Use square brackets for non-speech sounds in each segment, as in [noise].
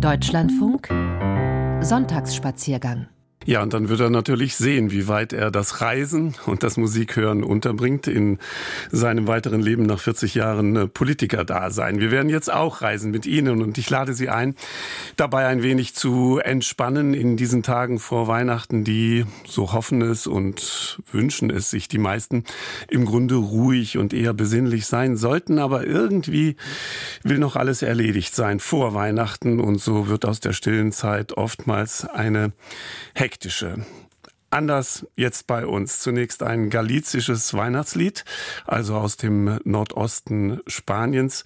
Deutschlandfunk. Sonntagsspaziergang ja, und dann wird er natürlich sehen, wie weit er das Reisen und das Musikhören unterbringt in seinem weiteren Leben nach 40 Jahren äh, Politiker-Dasein. Wir werden jetzt auch reisen mit Ihnen und ich lade Sie ein, dabei ein wenig zu entspannen in diesen Tagen vor Weihnachten, die, so hoffen es und wünschen es sich die meisten, im Grunde ruhig und eher besinnlich sein sollten. Aber irgendwie will noch alles erledigt sein vor Weihnachten und so wird aus der stillen Zeit oftmals eine Hektik hektische. Anders jetzt bei uns. Zunächst ein galizisches Weihnachtslied, also aus dem Nordosten Spaniens.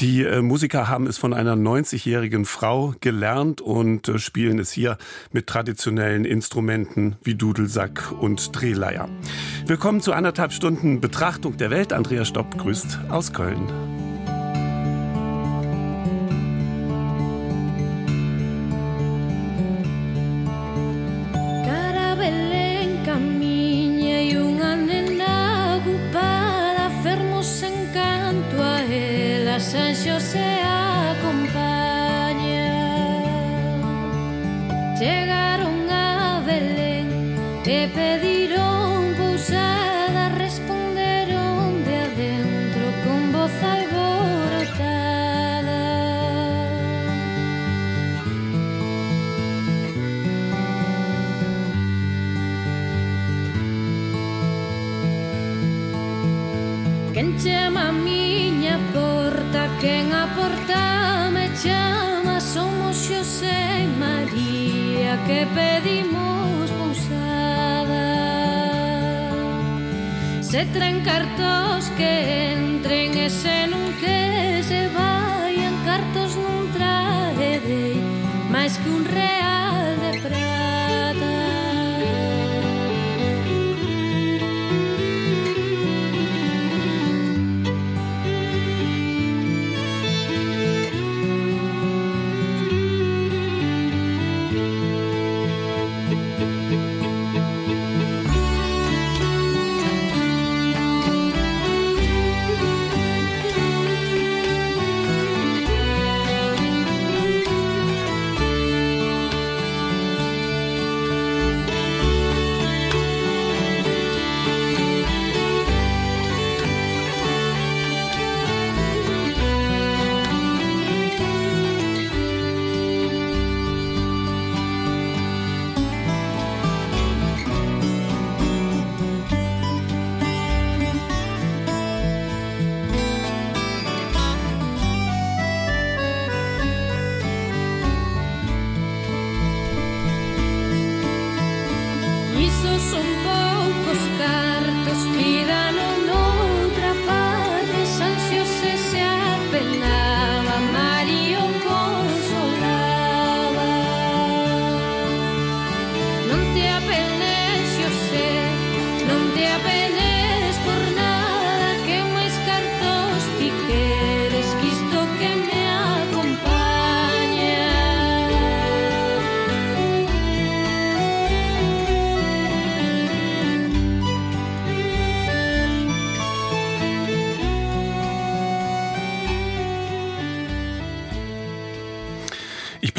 Die äh, Musiker haben es von einer 90-jährigen Frau gelernt und äh, spielen es hier mit traditionellen Instrumenten wie Dudelsack und Drehleier. Willkommen zu anderthalb Stunden Betrachtung der Welt. Andrea Stopp grüßt aus Köln.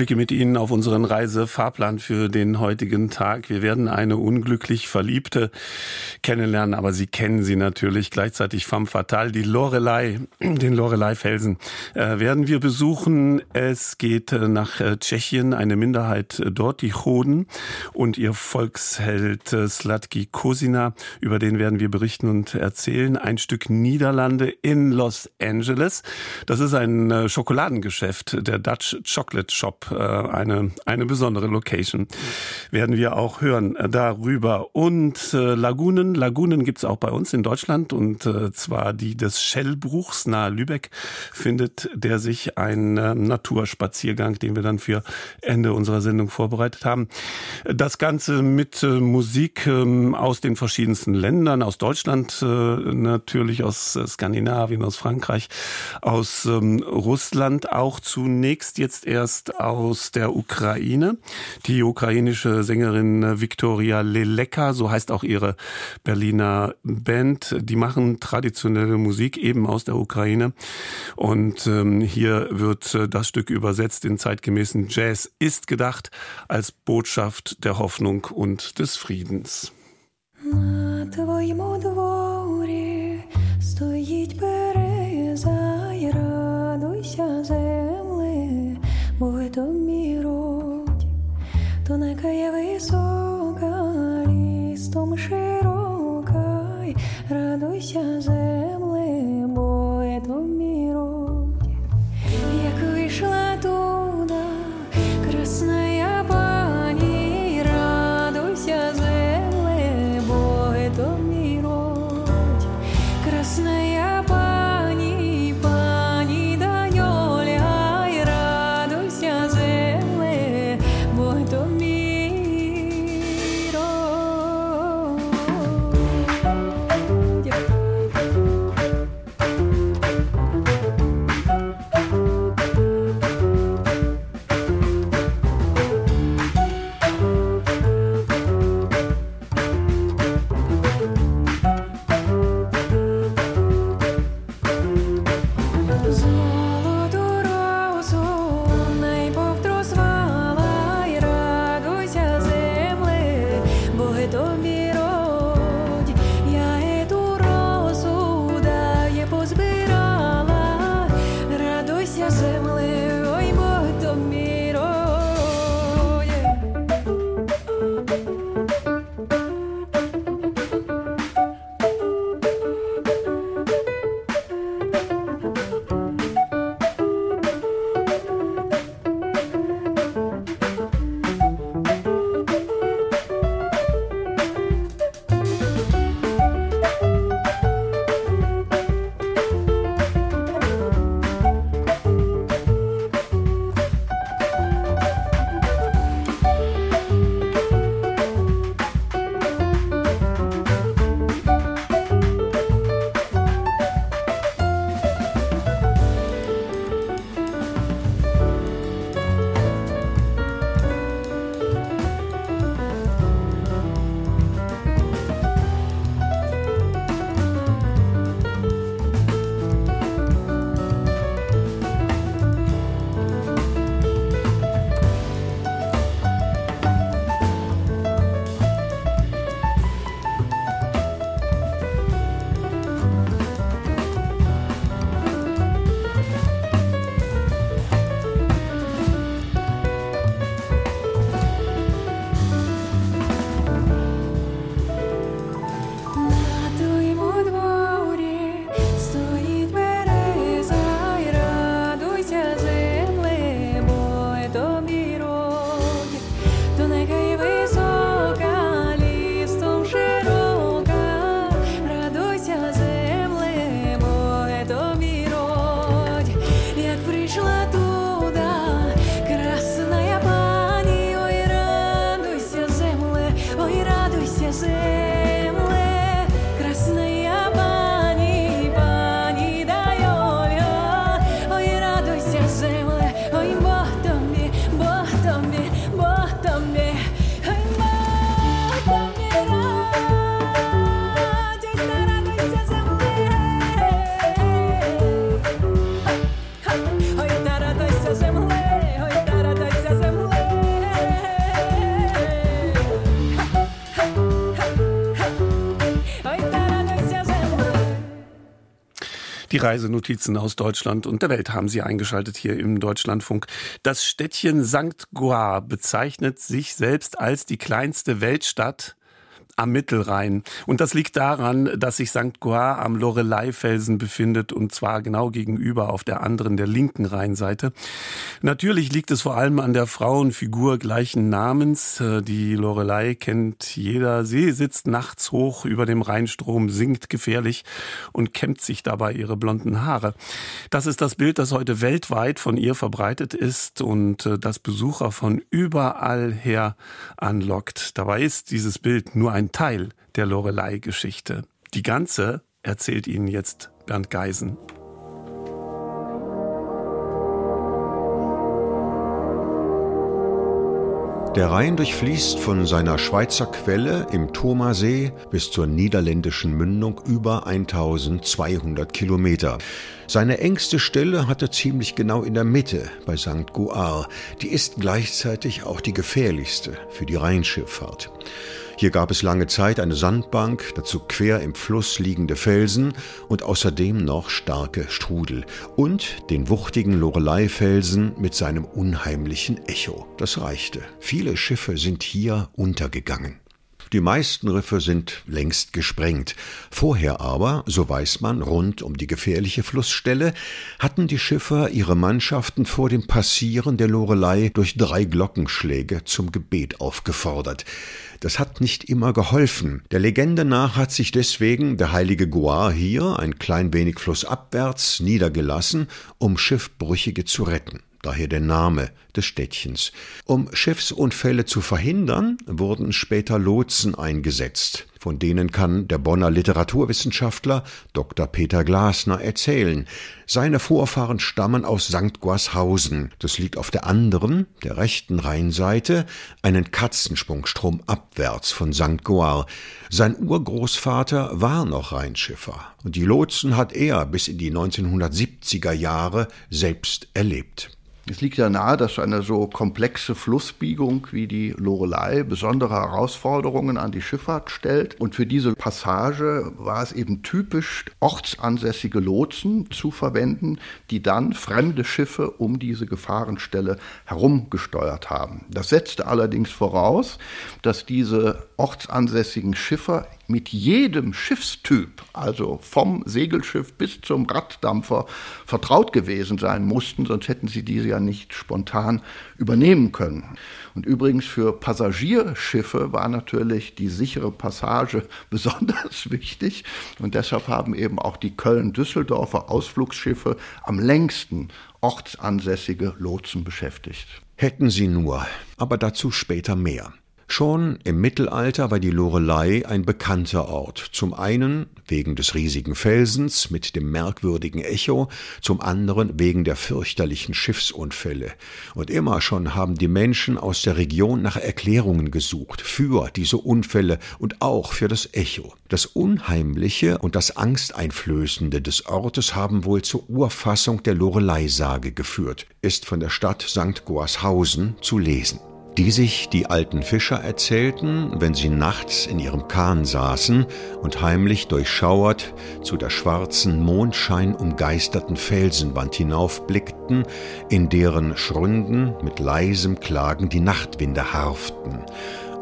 Blicke mit Ihnen auf unseren Reisefahrplan für den heutigen Tag. Wir werden eine unglücklich Verliebte kennenlernen, aber Sie kennen sie natürlich. Gleichzeitig femme fatale, die Lorelei, [clears throat] den Lorelei-Felsen äh, werden wir besuchen. Es geht äh, nach äh, Tschechien, eine Minderheit äh, dort, die Choden und ihr Volksheld äh, Slatki Kosina, über den werden wir berichten und erzählen. Ein Stück Niederlande in Los Angeles. Das ist ein äh, Schokoladengeschäft, der Dutch Chocolate Shop äh, eine, eine besondere Location. Werden wir auch hören äh, darüber. Und äh, Lagunen, Lagunen gibt's auch bei uns in Deutschland und äh, zwar die des Schellbruchs nahe Lübeck findet der sich ein äh, Naturspaziergang, den wir dann für Ende unserer Sendung vorbereitet haben. Das Ganze mit äh, Musik äh, aus den verschiedensten Ländern, aus Deutschland äh, natürlich, aus äh, Skandinavien, aus Frankreich, aus ähm, Russland, auch zunächst jetzt erst aus der Ukraine. Die ukrainische Sängerin Viktoria Leleka, so heißt auch ihre Berliner Band, die machen traditionelle Musik eben aus der Ukraine. Und ähm, hier wird äh, das Stück übersetzt in zeitgemäßen Jazz, ist gedacht als Botschaft der Hoffnung und des Friedens. На твоєму дворі стоїть береза й радуйся земле, бо то міроть, тонека є висока, лістом широка, й 下醉 Reisenotizen aus Deutschland und der Welt haben Sie eingeschaltet hier im Deutschlandfunk. Das Städtchen St. Goar bezeichnet sich selbst als die kleinste Weltstadt am Mittelrhein. Und das liegt daran, dass sich St. Goar am Lorelei-Felsen befindet und zwar genau gegenüber auf der anderen, der linken Rheinseite. Natürlich liegt es vor allem an der Frauenfigur gleichen Namens. Äh, Die Lorelei kennt jeder. Sie sitzt nachts hoch über dem Rheinstrom, singt gefährlich und kämmt sich dabei ihre blonden Haare. Das ist das Bild, das heute weltweit von ihr verbreitet ist und äh, das Besucher von überall her anlockt. Dabei ist dieses Bild nur ein Teil der Lorelei-Geschichte. Die ganze erzählt Ihnen jetzt Bernd Geisen. Der Rhein durchfließt von seiner Schweizer Quelle im Thomasee bis zur niederländischen Mündung über 1200 Kilometer. Seine engste Stelle hat er ziemlich genau in der Mitte bei St. Gouar. Die ist gleichzeitig auch die gefährlichste für die Rheinschifffahrt. Hier gab es lange Zeit eine Sandbank, dazu quer im Fluss liegende Felsen und außerdem noch starke Strudel und den wuchtigen Lorelei-Felsen mit seinem unheimlichen Echo. Das reichte. Viele Schiffe sind hier untergegangen. Die meisten Riffe sind längst gesprengt. Vorher aber, so weiß man, rund um die gefährliche Flussstelle, hatten die Schiffer ihre Mannschaften vor dem Passieren der Lorelei durch drei Glockenschläge zum Gebet aufgefordert. Das hat nicht immer geholfen. Der Legende nach hat sich deswegen der heilige Goar hier ein klein wenig flussabwärts niedergelassen, um Schiffbrüchige zu retten daher der Name des Städtchens. Um Schiffsunfälle zu verhindern, wurden später Lotsen eingesetzt. Von denen kann der Bonner Literaturwissenschaftler Dr. Peter Glasner erzählen. Seine Vorfahren stammen aus St. Goarshausen. Das liegt auf der anderen, der rechten Rheinseite, einen Katzensprungstrom abwärts von St. Goar. Sein Urgroßvater war noch Rheinschiffer und die Lotsen hat er bis in die 1970er Jahre selbst erlebt. Es liegt ja nahe, dass eine so komplexe Flussbiegung wie die Lorelei besondere Herausforderungen an die Schifffahrt stellt. Und für diese Passage war es eben typisch, ortsansässige Lotsen zu verwenden, die dann fremde Schiffe um diese Gefahrenstelle herumgesteuert haben. Das setzte allerdings voraus, dass diese ortsansässigen Schiffer mit jedem Schiffstyp, also vom Segelschiff bis zum Raddampfer, vertraut gewesen sein mussten, sonst hätten sie diese ja nicht spontan übernehmen können. Und übrigens für Passagierschiffe war natürlich die sichere Passage [laughs] besonders wichtig und deshalb haben eben auch die Köln-Düsseldorfer Ausflugsschiffe am längsten ortsansässige Lotsen beschäftigt. Hätten sie nur, aber dazu später mehr. Schon im Mittelalter war die Lorelei ein bekannter Ort, zum einen wegen des riesigen Felsens mit dem merkwürdigen Echo, zum anderen wegen der fürchterlichen Schiffsunfälle. Und immer schon haben die Menschen aus der Region nach Erklärungen gesucht für diese Unfälle und auch für das Echo. Das Unheimliche und das Angsteinflößende des Ortes haben wohl zur Urfassung der Lorelei-Sage geführt, ist von der Stadt St. Goarshausen zu lesen die sich die alten Fischer erzählten, wenn sie nachts in ihrem Kahn saßen und heimlich durchschauert zu der schwarzen Mondschein umgeisterten Felsenwand hinaufblickten, in deren Schründen mit leisem Klagen die Nachtwinde harften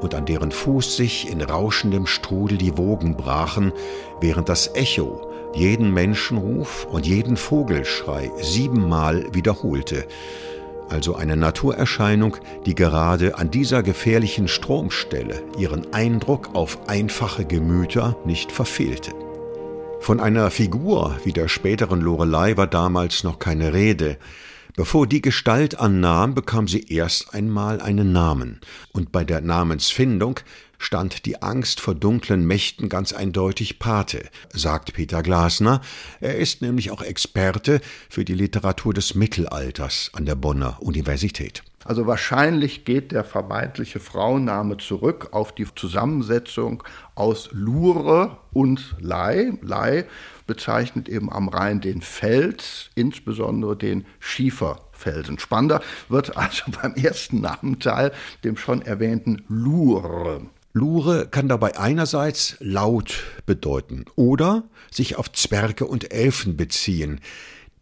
und an deren Fuß sich in rauschendem Strudel die Wogen brachen, während das Echo jeden Menschenruf und jeden Vogelschrei siebenmal wiederholte, also eine Naturerscheinung, die gerade an dieser gefährlichen Stromstelle ihren Eindruck auf einfache Gemüter nicht verfehlte. Von einer Figur wie der späteren Lorelei war damals noch keine Rede. Bevor die Gestalt annahm, bekam sie erst einmal einen Namen, und bei der Namensfindung stand die Angst vor dunklen Mächten ganz eindeutig Pate, sagt Peter Glasner. Er ist nämlich auch Experte für die Literatur des Mittelalters an der Bonner Universität. Also wahrscheinlich geht der vermeintliche Frauenname zurück auf die Zusammensetzung aus Lure und Lei. Lei bezeichnet eben am Rhein den Fels, insbesondere den Schieferfelsen. Spannender wird also [laughs] beim ersten Namenteil dem schon erwähnten Lure. Lure kann dabei einerseits laut bedeuten oder sich auf Zwerge und Elfen beziehen.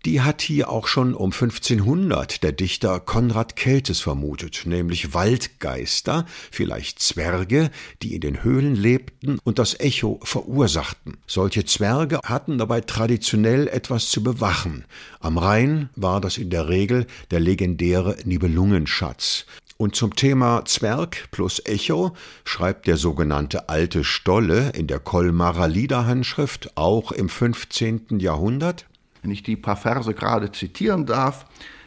Die hat hier auch schon um 1500 der Dichter Konrad Keltes vermutet, nämlich Waldgeister, vielleicht Zwerge, die in den Höhlen lebten und das Echo verursachten. Solche Zwerge hatten dabei traditionell etwas zu bewachen. Am Rhein war das in der Regel der legendäre Nibelungenschatz. Und zum Thema Zwerg plus Echo schreibt der sogenannte Alte Stolle in der Kolmarer Liederhandschrift auch im 15. Jahrhundert. Wenn ich die paar Verse gerade zitieren darf.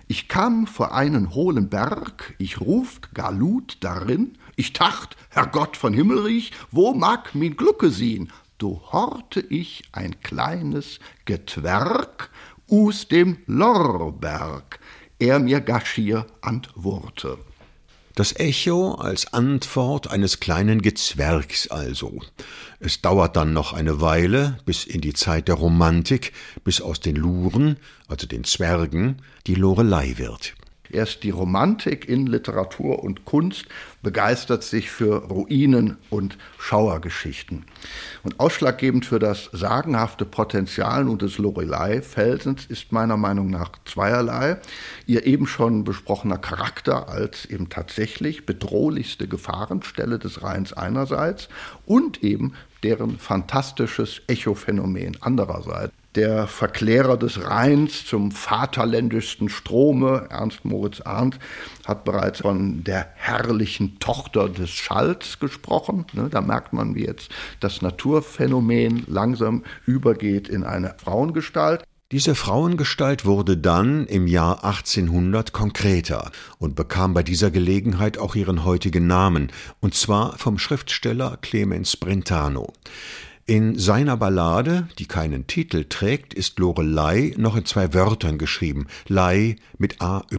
Ich kam vor einen hohlen Berg, ich ruft gar Lud darin, ich tacht, Herrgott von Himmelreich, wo mag min Glucke sien? Do horte ich ein kleines Getwerk us dem Lorberg, er mir gaschier antworte. Das Echo als Antwort eines kleinen Gezwergs also. Es dauert dann noch eine Weile, bis in die Zeit der Romantik, bis aus den Luren, also den Zwergen, die Lorelei wird. Erst die Romantik in Literatur und Kunst begeistert sich für Ruinen und Schauergeschichten. Und ausschlaggebend für das sagenhafte Potenzial nun des Lorelei-Felsens ist meiner Meinung nach zweierlei. Ihr eben schon besprochener Charakter als eben tatsächlich bedrohlichste Gefahrenstelle des Rheins einerseits und eben deren fantastisches Echophänomen andererseits der Verklärer des Rheins zum vaterländischsten Strome, Ernst Moritz Arndt, hat bereits von der herrlichen Tochter des Schalls gesprochen. Ne, da merkt man, wie jetzt das Naturphänomen langsam übergeht in eine Frauengestalt. Diese Frauengestalt wurde dann im Jahr 1800 konkreter und bekam bei dieser Gelegenheit auch ihren heutigen Namen, und zwar vom Schriftsteller Clemens Brentano. In seiner Ballade, die keinen Titel trägt, ist Lorelei noch in zwei Wörtern geschrieben, Lei mit AY.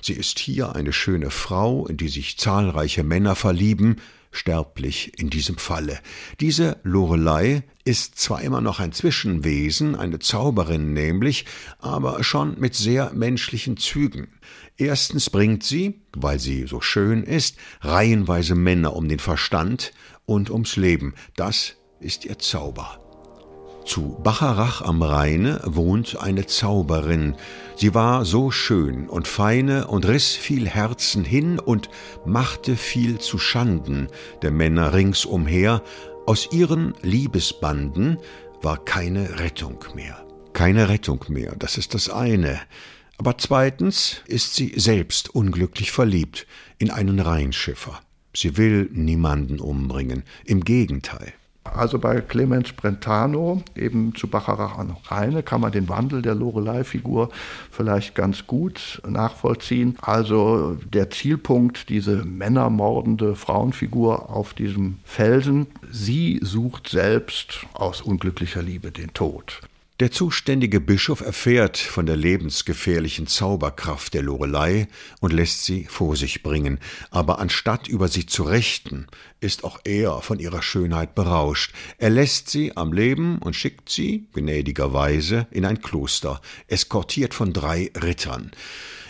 Sie ist hier eine schöne Frau, in die sich zahlreiche Männer verlieben, sterblich in diesem Falle. Diese Lorelei ist zwar immer noch ein Zwischenwesen, eine Zauberin nämlich, aber schon mit sehr menschlichen Zügen. Erstens bringt sie, weil sie so schön ist, reihenweise Männer um den Verstand und ums Leben. Das ist ihr Zauber. Zu Bacharach am Rheine wohnt eine Zauberin. Sie war so schön und feine und riss viel Herzen hin und machte viel zu Schanden der Männer ringsumher. Aus ihren Liebesbanden war keine Rettung mehr. Keine Rettung mehr, das ist das eine. Aber zweitens ist sie selbst unglücklich verliebt in einen Rheinschiffer. Sie will niemanden umbringen, im Gegenteil. Also bei Clemens Brentano, eben zu Bacharach an Rheine, kann man den Wandel der Lorelei-Figur vielleicht ganz gut nachvollziehen. Also der Zielpunkt, diese männermordende Frauenfigur auf diesem Felsen, sie sucht selbst aus unglücklicher Liebe den Tod. Der zuständige Bischof erfährt von der lebensgefährlichen Zauberkraft der Lorelei und lässt sie vor sich bringen, aber anstatt über sie zu richten, ist auch er von ihrer Schönheit berauscht. Er lässt sie am Leben und schickt sie, gnädigerweise, in ein Kloster, eskortiert von drei Rittern.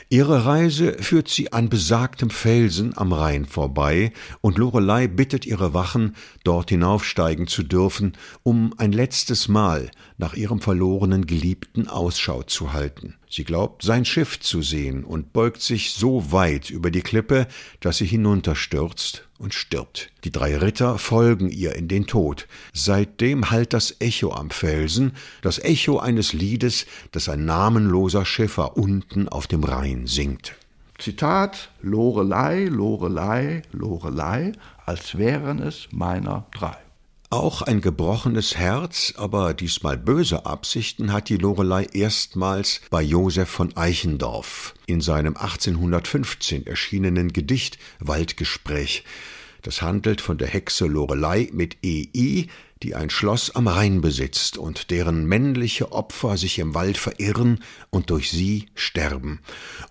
Ihre Reise führt sie an besagtem Felsen am Rhein vorbei, und Lorelei bittet ihre Wachen, dort hinaufsteigen zu dürfen, um ein letztes Mal nach ihrem verlorenen Geliebten Ausschau zu halten. Sie glaubt, sein Schiff zu sehen und beugt sich so weit über die Klippe, dass sie hinunterstürzt und stirbt. Die drei Ritter folgen ihr in den Tod. Seitdem hallt das Echo am Felsen, das Echo eines Liedes, das ein namenloser Schiffer unten auf dem Rhein singt. Zitat Lorelei, Lorelei, Lorelei, als wären es meiner drei. Auch ein gebrochenes Herz, aber diesmal böse Absichten hat die Lorelei erstmals bei Josef von Eichendorff in seinem 1815 erschienenen Gedicht Waldgespräch. Das handelt von der Hexe Lorelei mit EI, die ein Schloss am Rhein besitzt und deren männliche Opfer sich im Wald verirren und durch sie sterben.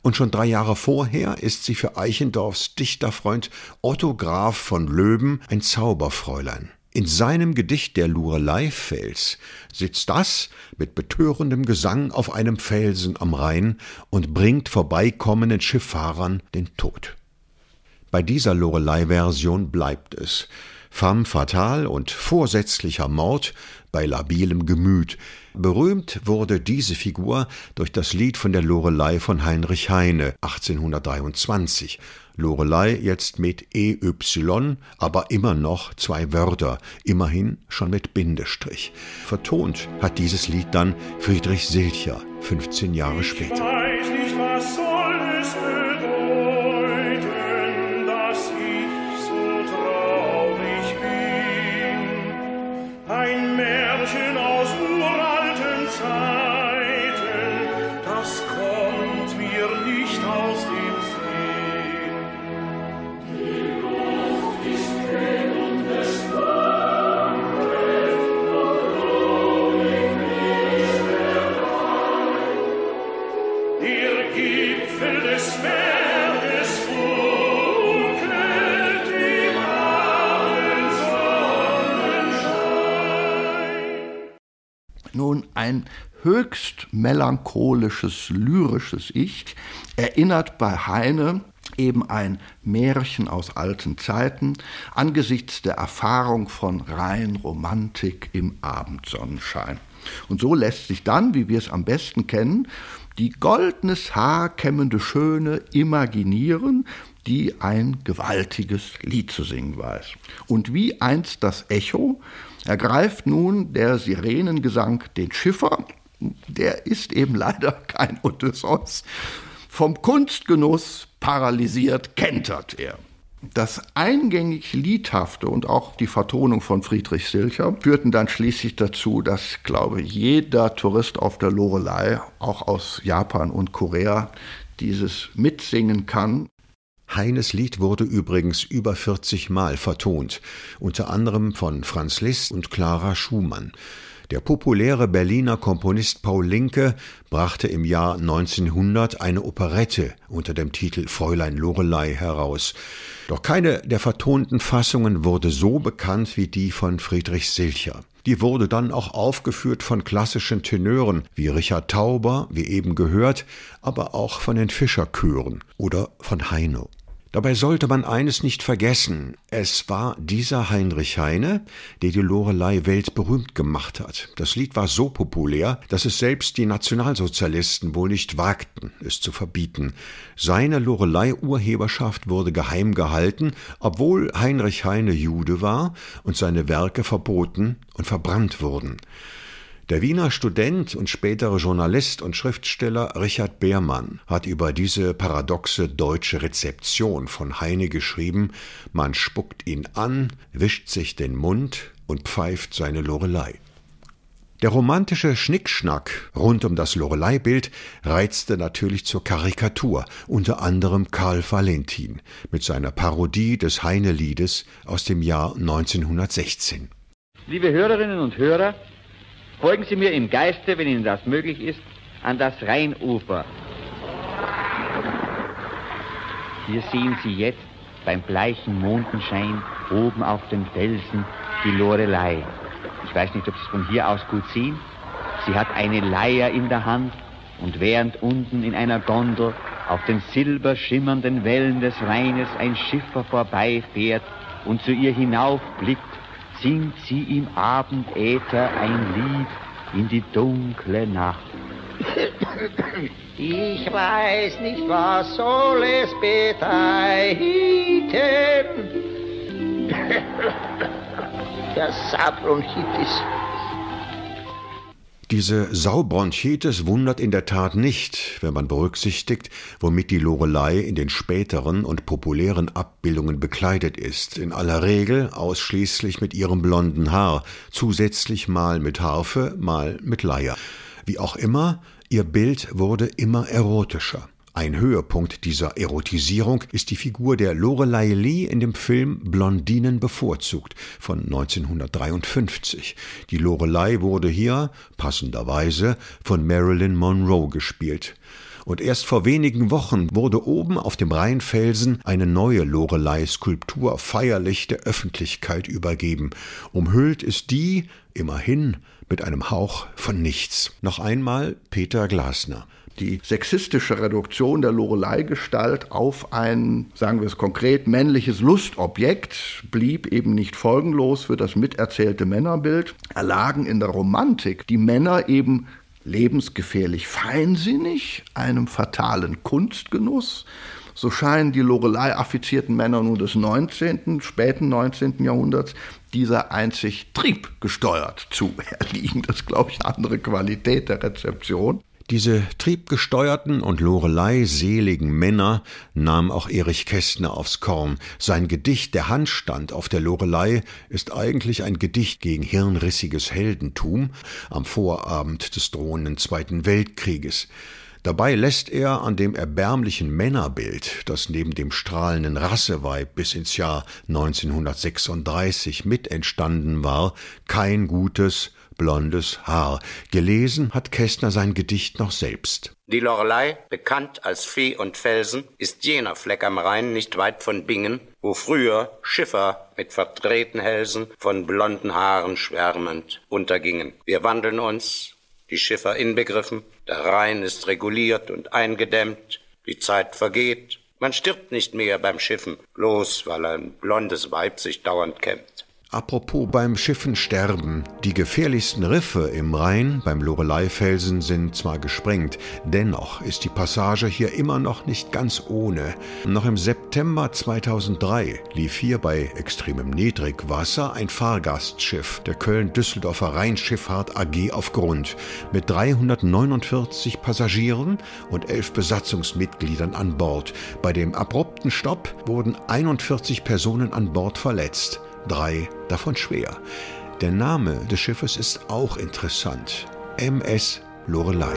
Und schon drei Jahre vorher ist sie für Eichendorffs Dichterfreund Otto Graf von Löben ein Zauberfräulein. In seinem Gedicht Der Lureleifels sitzt das mit betörendem Gesang auf einem Felsen am Rhein und bringt vorbeikommenden Schifffahrern den Tod. Bei dieser Lorelei-Version bleibt es. Femme fatale und vorsätzlicher Mord bei labilem Gemüt. Berühmt wurde diese Figur durch das Lied von der Lorelei von Heinrich Heine 1823 Lorelei jetzt mit EY, aber immer noch zwei Wörter, immerhin schon mit Bindestrich. Vertont hat dieses Lied dann Friedrich Silcher 15 Jahre später. Ein höchst melancholisches, lyrisches Ich, erinnert bei Heine eben ein Märchen aus alten Zeiten angesichts der Erfahrung von rein Romantik im Abendsonnenschein. Und so lässt sich dann, wie wir es am besten kennen, die goldenes Haar kämmende Schöne imaginieren, die ein gewaltiges Lied zu singen weiß. Und wie einst das Echo ergreift nun der Sirenengesang den Schiffer, der ist eben leider kein Odysseus, vom Kunstgenuss paralysiert kentert er. Das eingängig Liedhafte und auch die Vertonung von Friedrich Silcher führten dann schließlich dazu, dass, glaube ich, jeder Tourist auf der Lorelei, auch aus Japan und Korea, dieses mitsingen kann. Heines Lied wurde übrigens über 40 Mal vertont, unter anderem von Franz Liszt und Clara Schumann. Der populäre Berliner Komponist Paul Linke brachte im Jahr 1900 eine Operette unter dem Titel Fräulein Lorelei heraus. Doch keine der vertonten Fassungen wurde so bekannt wie die von Friedrich Silcher. Die wurde dann auch aufgeführt von klassischen Tenören wie Richard Tauber, wie eben gehört, aber auch von den Fischerchören oder von Heino. Dabei sollte man eines nicht vergessen. Es war dieser Heinrich Heine, der die Lorelei weltberühmt gemacht hat. Das Lied war so populär, dass es selbst die Nationalsozialisten wohl nicht wagten, es zu verbieten. Seine Lorelei-Urheberschaft wurde geheim gehalten, obwohl Heinrich Heine Jude war und seine Werke verboten und verbrannt wurden. Der Wiener Student und spätere Journalist und Schriftsteller Richard Beermann hat über diese paradoxe deutsche Rezeption von Heine geschrieben, man spuckt ihn an, wischt sich den Mund und pfeift seine Lorelei. Der romantische Schnickschnack rund um das Lorelei-Bild reizte natürlich zur Karikatur, unter anderem Karl Valentin mit seiner Parodie des Heine-Liedes aus dem Jahr 1916. Liebe Hörerinnen und Hörer, Folgen Sie mir im Geiste, wenn Ihnen das möglich ist, an das Rheinufer. Hier sehen Sie jetzt beim bleichen Mondenschein oben auf dem Felsen die Lorelei. Ich weiß nicht, ob Sie es von hier aus gut sehen. Sie hat eine Leier in der Hand und während unten in einer Gondel auf den silberschimmernden Wellen des Rheines ein Schiffer vorbeifährt und zu ihr hinaufblickt, singt sie im Abendäther ein Lied in die dunkle Nacht. Ich weiß nicht, was soll es bedeuten. Der Sabronchitis. Diese Saubronchitis wundert in der Tat nicht, wenn man berücksichtigt, womit die Lorelei in den späteren und populären Abbildungen bekleidet ist, in aller Regel ausschließlich mit ihrem blonden Haar, zusätzlich mal mit Harfe, mal mit Leier. Wie auch immer, ihr Bild wurde immer erotischer. Ein Höhepunkt dieser Erotisierung ist die Figur der Lorelei Lee in dem Film Blondinen bevorzugt von 1953. Die Lorelei wurde hier, passenderweise, von Marilyn Monroe gespielt. Und erst vor wenigen Wochen wurde oben auf dem Rheinfelsen eine neue Lorelei-Skulptur feierlich der Öffentlichkeit übergeben. Umhüllt ist die, immerhin, mit einem Hauch von nichts. Noch einmal Peter Glasner die sexistische Reduktion der Lorelei-Gestalt auf ein, sagen wir es konkret, männliches Lustobjekt blieb eben nicht folgenlos für das miterzählte Männerbild, erlagen in der Romantik die Männer eben lebensgefährlich feinsinnig, einem fatalen Kunstgenuss. So scheinen die Lorelei-affizierten Männer nun des 19., späten 19. Jahrhunderts dieser einzig triebgesteuert zu [laughs] erliegen. Das ist, glaube ich, eine andere Qualität der Rezeption. Diese triebgesteuerten und Lorelei-seligen Männer nahm auch Erich Kästner aufs Korn. Sein Gedicht Der Handstand auf der Lorelei ist eigentlich ein Gedicht gegen hirnrissiges Heldentum am Vorabend des drohenden Zweiten Weltkrieges. Dabei lässt er an dem erbärmlichen Männerbild, das neben dem strahlenden Rasseweib bis ins Jahr 1936 mit entstanden war, kein gutes, blondes Haar. Gelesen hat Kästner sein Gedicht noch selbst. Die Lorelei, bekannt als Vieh und Felsen, ist jener Fleck am Rhein nicht weit von Bingen, wo früher Schiffer mit verdrehten Hälsen von blonden Haaren schwärmend untergingen. Wir wandeln uns die Schiffer inbegriffen, der Rhein ist reguliert und eingedämmt, die Zeit vergeht, man stirbt nicht mehr beim Schiffen, bloß weil ein blondes Weib sich dauernd kämmt. Apropos beim Schiffen sterben. Die gefährlichsten Riffe im Rhein beim Loreleifelsen sind zwar gesprengt, dennoch ist die Passage hier immer noch nicht ganz ohne. Noch im September 2003 lief hier bei extremem Niedrigwasser ein Fahrgastschiff der Köln-Düsseldorfer Rheinschifffahrt AG auf Grund mit 349 Passagieren und elf Besatzungsmitgliedern an Bord. Bei dem abrupten Stopp wurden 41 Personen an Bord verletzt drei davon schwer. Der Name des Schiffes ist auch interessant. MS Lorelei.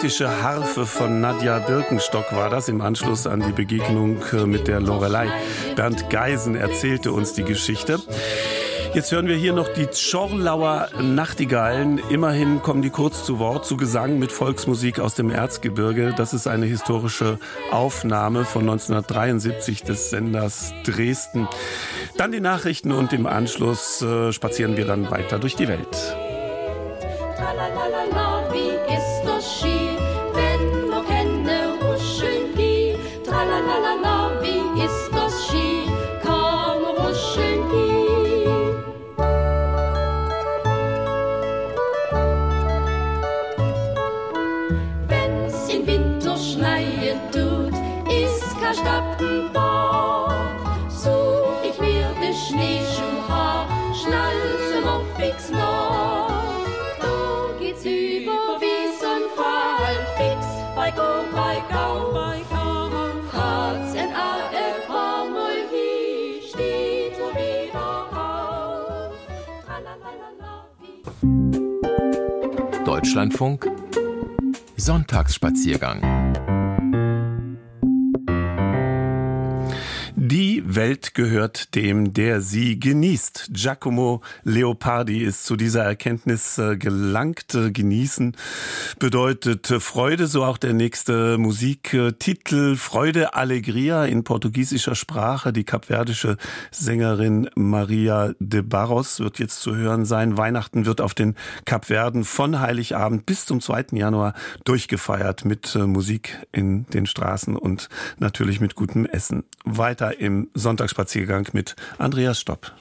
Keltische Harfe von Nadja Birkenstock war das im Anschluss an die Begegnung äh, mit der Lorelei. Bernd Geisen erzählte uns die Geschichte. Jetzt hören wir hier noch die Schorlauer Nachtigallen. Immerhin kommen die kurz zu Wort zu Gesang mit Volksmusik aus dem Erzgebirge. Das ist eine historische Aufnahme von 1973 des Senders Dresden. Dann die Nachrichten und im Anschluss äh, spazieren wir dann weiter durch die Welt. Deutschlandfunk Sonntagsspaziergang. Welt gehört dem, der sie genießt. Giacomo Leopardi ist zu dieser Erkenntnis äh, gelangt. Genießen bedeutet Freude, so auch der nächste Musiktitel Freude Alegria in portugiesischer Sprache. Die kapverdische Sängerin Maria de Barros wird jetzt zu hören sein. Weihnachten wird auf den Kapverden von Heiligabend bis zum 2. Januar durchgefeiert mit äh, Musik in den Straßen und natürlich mit gutem Essen. Weiter im Sonntagsspaziergang mit Andreas Stopp.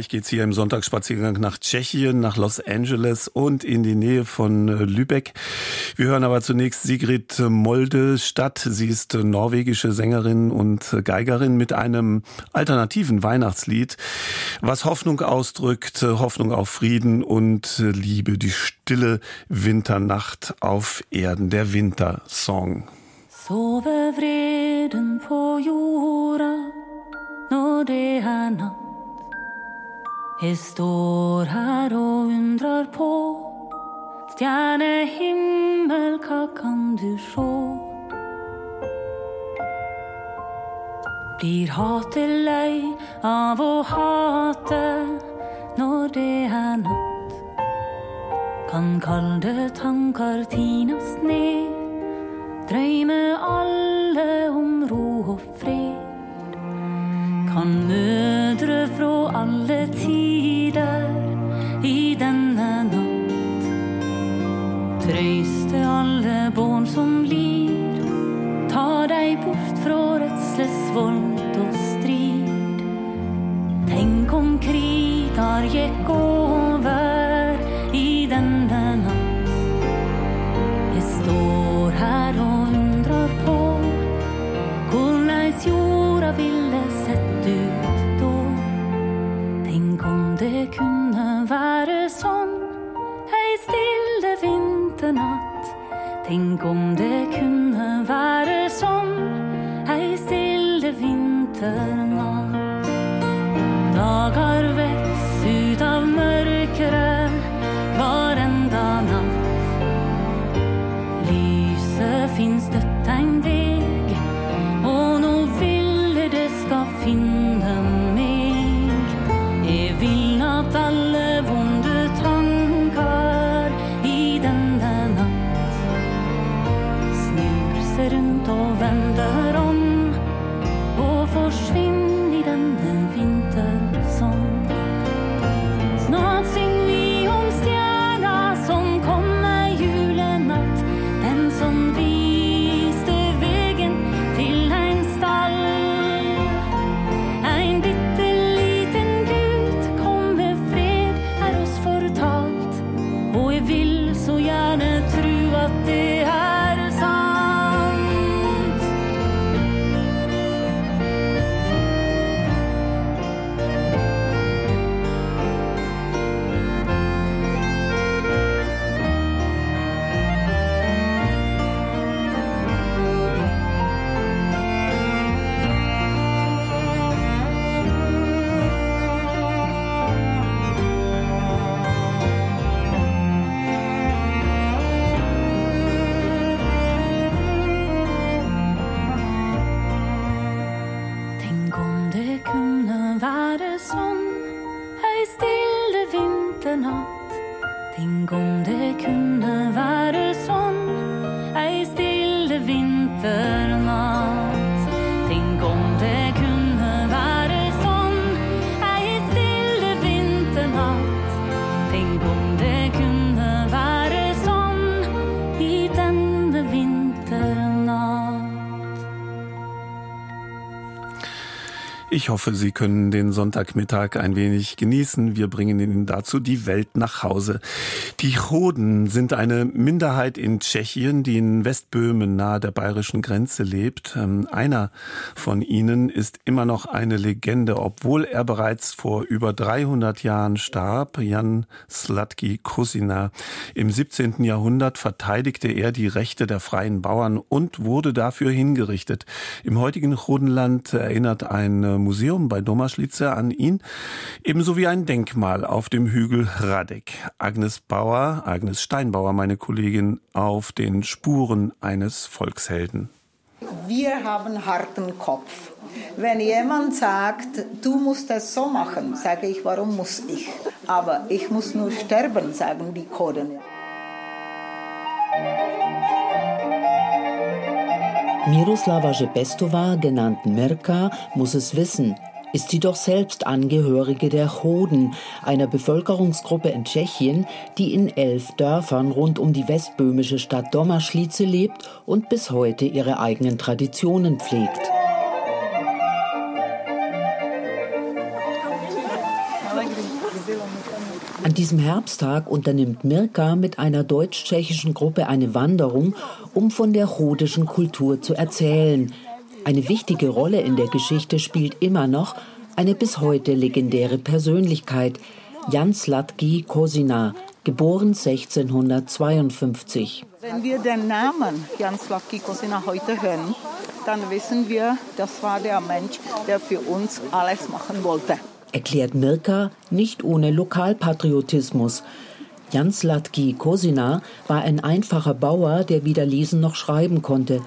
Gleich geht's hier im Sonntagsspaziergang nach Tschechien, nach Los Angeles und in die Nähe von äh, Lübeck. Wir hören aber zunächst Sigrid Moldestadt. Sie ist norwegische Sängerin und Geigerin mit einem alternativen Weihnachtslied, was Hoffnung ausdrückt, Hoffnung auf Frieden und Liebe, die stille Winternacht auf Erden, der Wintersong. Sover vreden på jorda når det er natt Jeg står her og undrer på Stjernehimmel, hva kan du sjå? Blir hatet lei av å hate når det er natt? Kan kalde tanker tines ned, drøyme alle om ro og fred? Kan mødre fra alle tider i denne natt trøyste alle barn som lir, ta dei bort fra redsles vold og strid. Tenk om krigar gikk over kunne være sånn ei stille vinternatt. Tenk om det kunne være sånn ei stille vinternatt. Dager Ich hoffe, Sie können den Sonntagmittag ein wenig genießen. Wir bringen Ihnen dazu die Welt nach Hause. Die Choden sind eine Minderheit in Tschechien, die in Westböhmen nahe der bayerischen Grenze lebt. Ähm, einer von ihnen ist immer noch eine Legende, obwohl er bereits vor über 300 Jahren starb. Jan Slatki Kusina. Im 17. Jahrhundert verteidigte er die Rechte der freien Bauern und wurde dafür hingerichtet. Im heutigen Chodenland erinnert ein Museum bei Domaschlitze an ihn, ebenso wie ein Denkmal auf dem Hügel Radek. Agnes Bauer, Agnes Steinbauer, meine Kollegin, auf den Spuren eines Volkshelden. Wir haben harten Kopf. Wenn jemand sagt, du musst es so machen, sage ich, warum muss ich? Aber ich muss nur sterben, sagen die Koden. Miroslava Žebestova, genannt Mirka, muss es wissen, ist sie doch selbst Angehörige der Choden, einer Bevölkerungsgruppe in Tschechien, die in elf Dörfern rund um die westböhmische Stadt Domaschlice lebt und bis heute ihre eigenen Traditionen pflegt. An diesem Herbsttag unternimmt Mirka mit einer deutsch-tschechischen Gruppe eine Wanderung, um von der chodischen Kultur zu erzählen. Eine wichtige Rolle in der Geschichte spielt immer noch eine bis heute legendäre Persönlichkeit, Jan Slatki Kosina, geboren 1652. Wenn wir den Namen Jan Slatki Kosina heute hören, dann wissen wir, das war der Mensch, der für uns alles machen wollte erklärt Mirka nicht ohne Lokalpatriotismus. Jan Slatki Kosina war ein einfacher Bauer, der weder lesen noch schreiben konnte.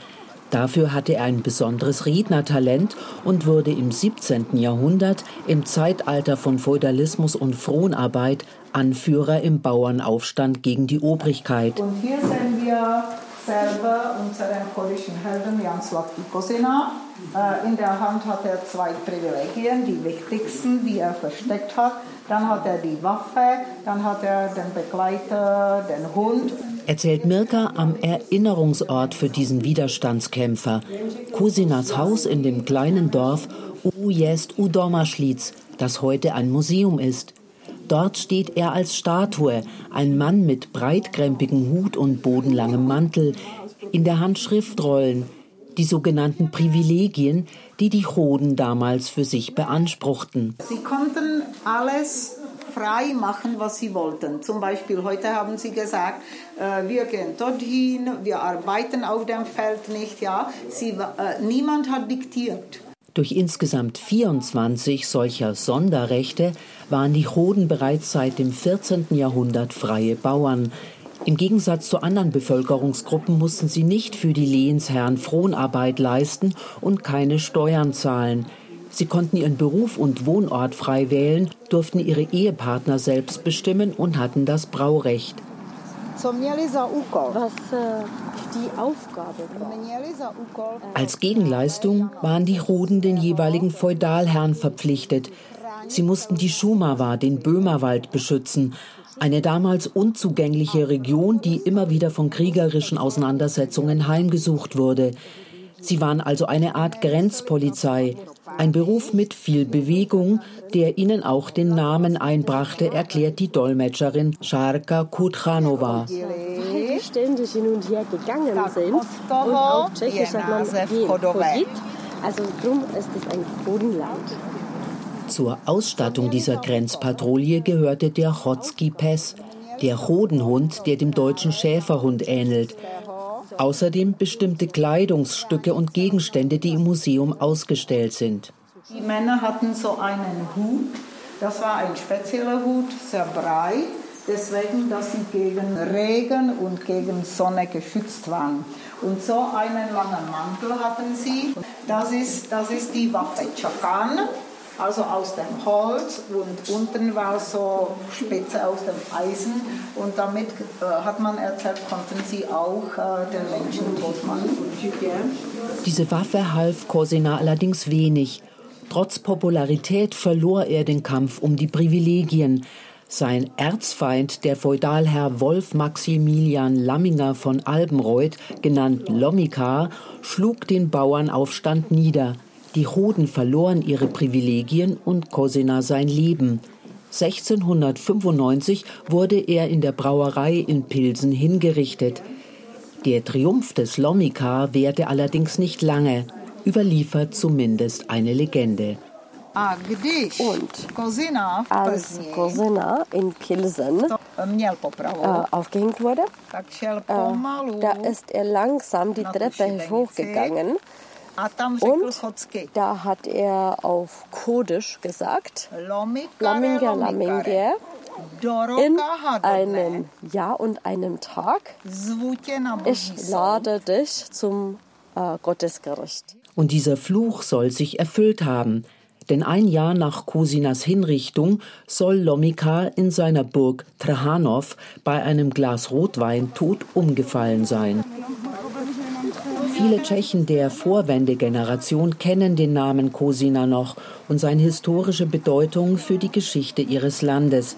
Dafür hatte er ein besonderes Rednertalent und wurde im 17. Jahrhundert im Zeitalter von Feudalismus und Fronarbeit Anführer im Bauernaufstand gegen die Obrigkeit. Und hier sehen wir selber unseren polnischen Helden Jan Slatki Kosina. Äh, in der Hand hat er zwei Privilegien, die wichtigsten, die er versteckt hat. Dann hat er die Waffe, dann hat er den Begleiter, den Hund. Erzählt Mirka am Erinnerungsort für diesen Widerstandskämpfer. Kosinas Haus in dem kleinen Dorf Ujest Udomaschlitz, das heute ein Museum ist. Dort steht er als Statue, ein Mann mit breitkrempigem Hut und bodenlangem Mantel, in der Hand Schriftrollen, die sogenannten Privilegien, die die Choden damals für sich beanspruchten. Sie konnten alles frei machen, was sie wollten. Zum Beispiel heute haben sie gesagt, äh, wir gehen dorthin, wir arbeiten auf dem Feld nicht. Ja, sie, äh, niemand hat diktiert. Durch insgesamt 24 solcher Sonderrechte waren die Choden bereits seit dem 14. Jahrhundert freie Bauern. Im Gegensatz zu anderen Bevölkerungsgruppen mussten sie nicht für die Lehensherren Fronarbeit leisten und keine Steuern zahlen. Sie konnten ihren Beruf und Wohnort frei wählen, durften ihre Ehepartner selbst bestimmen und hatten das Braurecht. Was äh, die Aufgabe war? Als Gegenleistung waren die Choden den jeweiligen Feudalherren verpflichtet. Sie mussten die Schumawa, den Böhmerwald, beschützen, eine damals unzugängliche Region, die immer wieder von kriegerischen Auseinandersetzungen heimgesucht wurde. Sie waren also eine Art Grenzpolizei, ein Beruf mit viel Bewegung, der ihnen auch den Namen einbrachte, erklärt die Dolmetscherin Scharka Kutranova. ständig hin und her gegangen sind und auf Tschechisch sagt man Also drum ist es ein Bodenland. Zur Ausstattung dieser Grenzpatrouille gehörte der Chotzki Pes, der Chodenhund, der dem deutschen Schäferhund ähnelt. Außerdem bestimmte Kleidungsstücke und Gegenstände, die im Museum ausgestellt sind. Die Männer hatten so einen Hut, das war ein spezieller Hut, sehr breit, deswegen, dass sie gegen Regen und gegen Sonne geschützt waren. Und so einen langen Mantel hatten sie. Das ist, das ist die Waffe Chakan. Also aus dem Holz und unten war so Spitze aus dem Eisen und damit äh, hat man erzählt, konnten sie auch äh, den Menschen tot machen. Diese Waffe half Cosina allerdings wenig. Trotz Popularität verlor er den Kampf um die Privilegien. Sein Erzfeind, der Feudalherr Wolf Maximilian Lamminger von Albenreuth, genannt Lommikar, schlug den Bauernaufstand nieder. Die Hoden verloren ihre Privilegien und Cosina sein Leben. 1695 wurde er in der Brauerei in Pilsen hingerichtet. Der Triumph des Lommikar währte allerdings nicht lange, überliefert zumindest eine Legende. Und als Kozina in Pilsen äh, aufgehängt wurde, äh, da ist er langsam die Treppe hochgegangen. Und da hat er auf Kodisch gesagt, Laminger, Laminger, in einem Jahr und einem Tag, ich lade dich zum äh, Gottesgericht. Und dieser Fluch soll sich erfüllt haben. Denn ein Jahr nach Cosinas Hinrichtung soll Lomika in seiner Burg Trahanov bei einem Glas Rotwein tot umgefallen sein. Viele Tschechen der Vorwendegeneration kennen den Namen Cosina noch und seine historische Bedeutung für die Geschichte ihres Landes.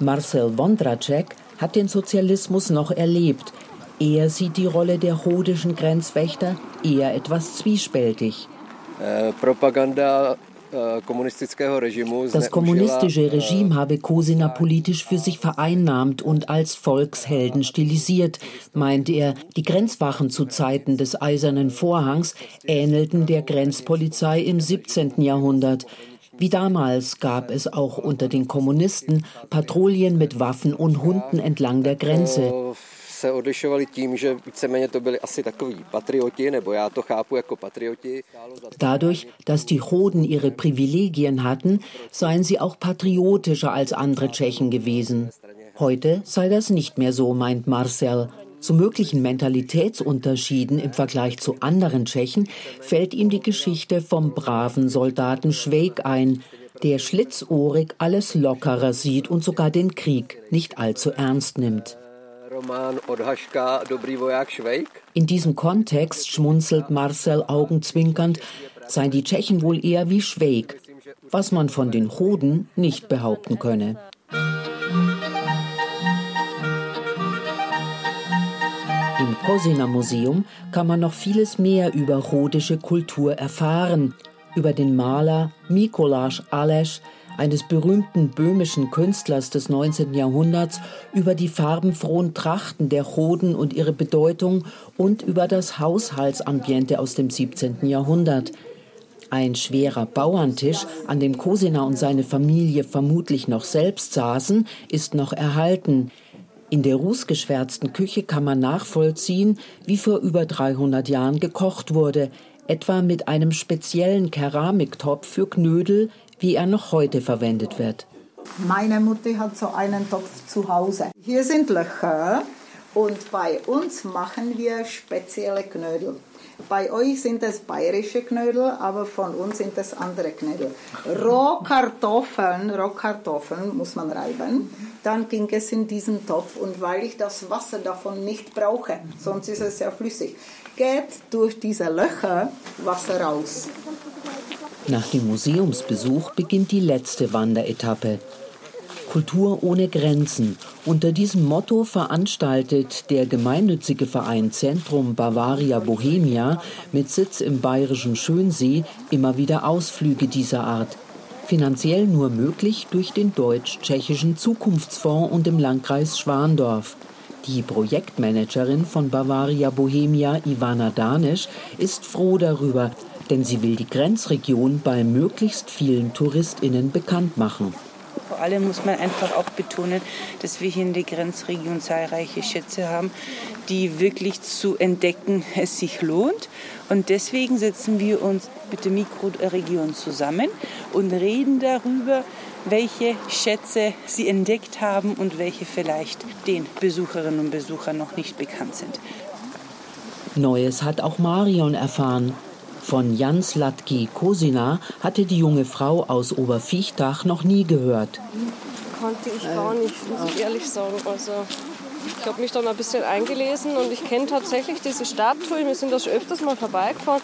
Marcel Wondracek hat den Sozialismus noch erlebt. Er sieht die Rolle der hodischen Grenzwächter eher etwas zwiespältig. Äh, Propaganda das kommunistische äh, Regime habe Kosina politisch für sich vereinnahmt und als Volkshelden stilisiert, meint er. Die Grenzwachen zu Zeiten des Eisernen Vorhangs ähnelten der Grenzpolizei im 17. Jahrhundert. Wie damals gab es auch unter den Kommunisten Patrouillen mit Waffen und Hunden entlang der Grenze se odlišovali tím, že víceméně to byli asi takový patrioti, nebo já to chápu jako patrioti. Dadurch, dass die Choden ihre Privilegien hatten, seien sie auch patriotischer als andere Tschechen gewesen. Heute sei das nicht mehr so, meint Marcel. Zu möglichen Mentalitätsunterschieden im Vergleich zu anderen Tschechen fällt ihm die Geschichte vom braven Soldaten Schweig ein, der schlitzohrig alles lockerer sieht und sogar den Krieg nicht allzu ernst nimmt. In diesem Kontext schmunzelt Marcel augenzwinkernd, seien die Tschechen wohl eher wie Schweig, was man von den Hoden nicht behaupten könne. Im Kosina Museum kann man noch vieles mehr über rhodische Kultur erfahren, über den Maler Mikolas Ales, eines berühmten böhmischen Künstlers des 19. Jahrhunderts, über die farbenfrohen Trachten der Choden und ihre Bedeutung und über das Haushaltsambiente aus dem 17. Jahrhundert. Ein schwerer Bauerntisch, an dem Cosina und seine Familie vermutlich noch selbst saßen, ist noch erhalten. In der rußgeschwärzten Küche kann man nachvollziehen, wie vor über 300 Jahren gekocht wurde, etwa mit einem speziellen Keramiktopf für Knödel, wie er noch heute verwendet wird. Meine Mutter hat so einen Topf zu Hause. Hier sind Löcher und bei uns machen wir spezielle Knödel. Bei euch sind es bayerische Knödel, aber von uns sind es andere Knödel. Rohkartoffeln, Rohkartoffeln muss man reiben. Dann ging es in diesen Topf und weil ich das Wasser davon nicht brauche, sonst ist es ja flüssig, geht durch diese Löcher Wasser raus. Nach dem Museumsbesuch beginnt die letzte Wanderetappe. Kultur ohne Grenzen. Unter diesem Motto veranstaltet der gemeinnützige Verein Zentrum Bavaria Bohemia mit Sitz im bayerischen Schönsee immer wieder Ausflüge dieser Art. Finanziell nur möglich durch den Deutsch-Tschechischen Zukunftsfonds und im Landkreis Schwandorf. Die Projektmanagerin von Bavaria Bohemia, Ivana Danisch, ist froh darüber, denn sie will die Grenzregion bei möglichst vielen TouristInnen bekannt machen. Vor allem muss man einfach auch betonen, dass wir hier in der Grenzregion zahlreiche Schätze haben, die wirklich zu entdecken [laughs] es sich lohnt. Und deswegen setzen wir uns mit der Mikroregion zusammen und reden darüber, welche Schätze sie entdeckt haben und welche vielleicht den Besucherinnen und Besuchern noch nicht bekannt sind. Neues hat auch Marion erfahren. Von Jans Latki Kosina hatte die junge Frau aus Oberviechtach noch nie gehört. Konnte ich gar nicht, muss ich ehrlich sagen. Also ich habe mich dann ein bisschen eingelesen und ich kenne tatsächlich diese Statue. Wir sind da schon öfters mal vorbeigefahren.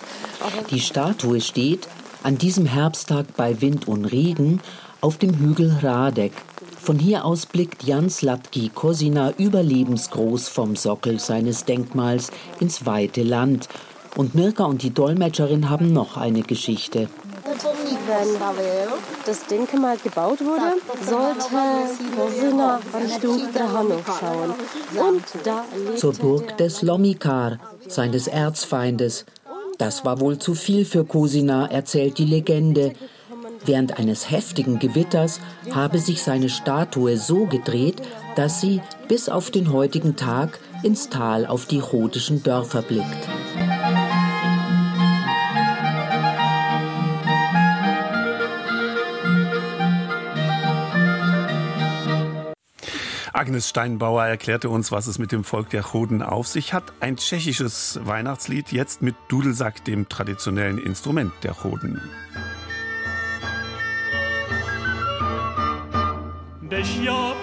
die Statue steht an diesem Herbsttag bei Wind und Regen auf dem Hügel Radek. Von hier aus blickt Jan Slatki Kosina überlebensgroß vom Sockel seines Denkmals ins weite Land. Und Mirka und die Dolmetscherin haben noch eine Geschichte. Wenn das Denkmal gebaut wurde, sollte Kosina Richtung Drahanow schauen. Und da Zur Burg des Lomikar, seines Erzfeindes. Das war wohl zu viel für Kosina, erzählt die Legende. Während eines heftigen Gewitters habe sich seine Statue so gedreht, dass sie bis auf den heutigen Tag ins Tal auf die rhodischen Dörfer blickt. Agnes Steinbauer erklärte uns, was es mit dem Volk der Choden auf sich hat. Ein tschechisches Weihnachtslied, jetzt mit Dudelsack, dem traditionellen Instrument der Choden. miasto,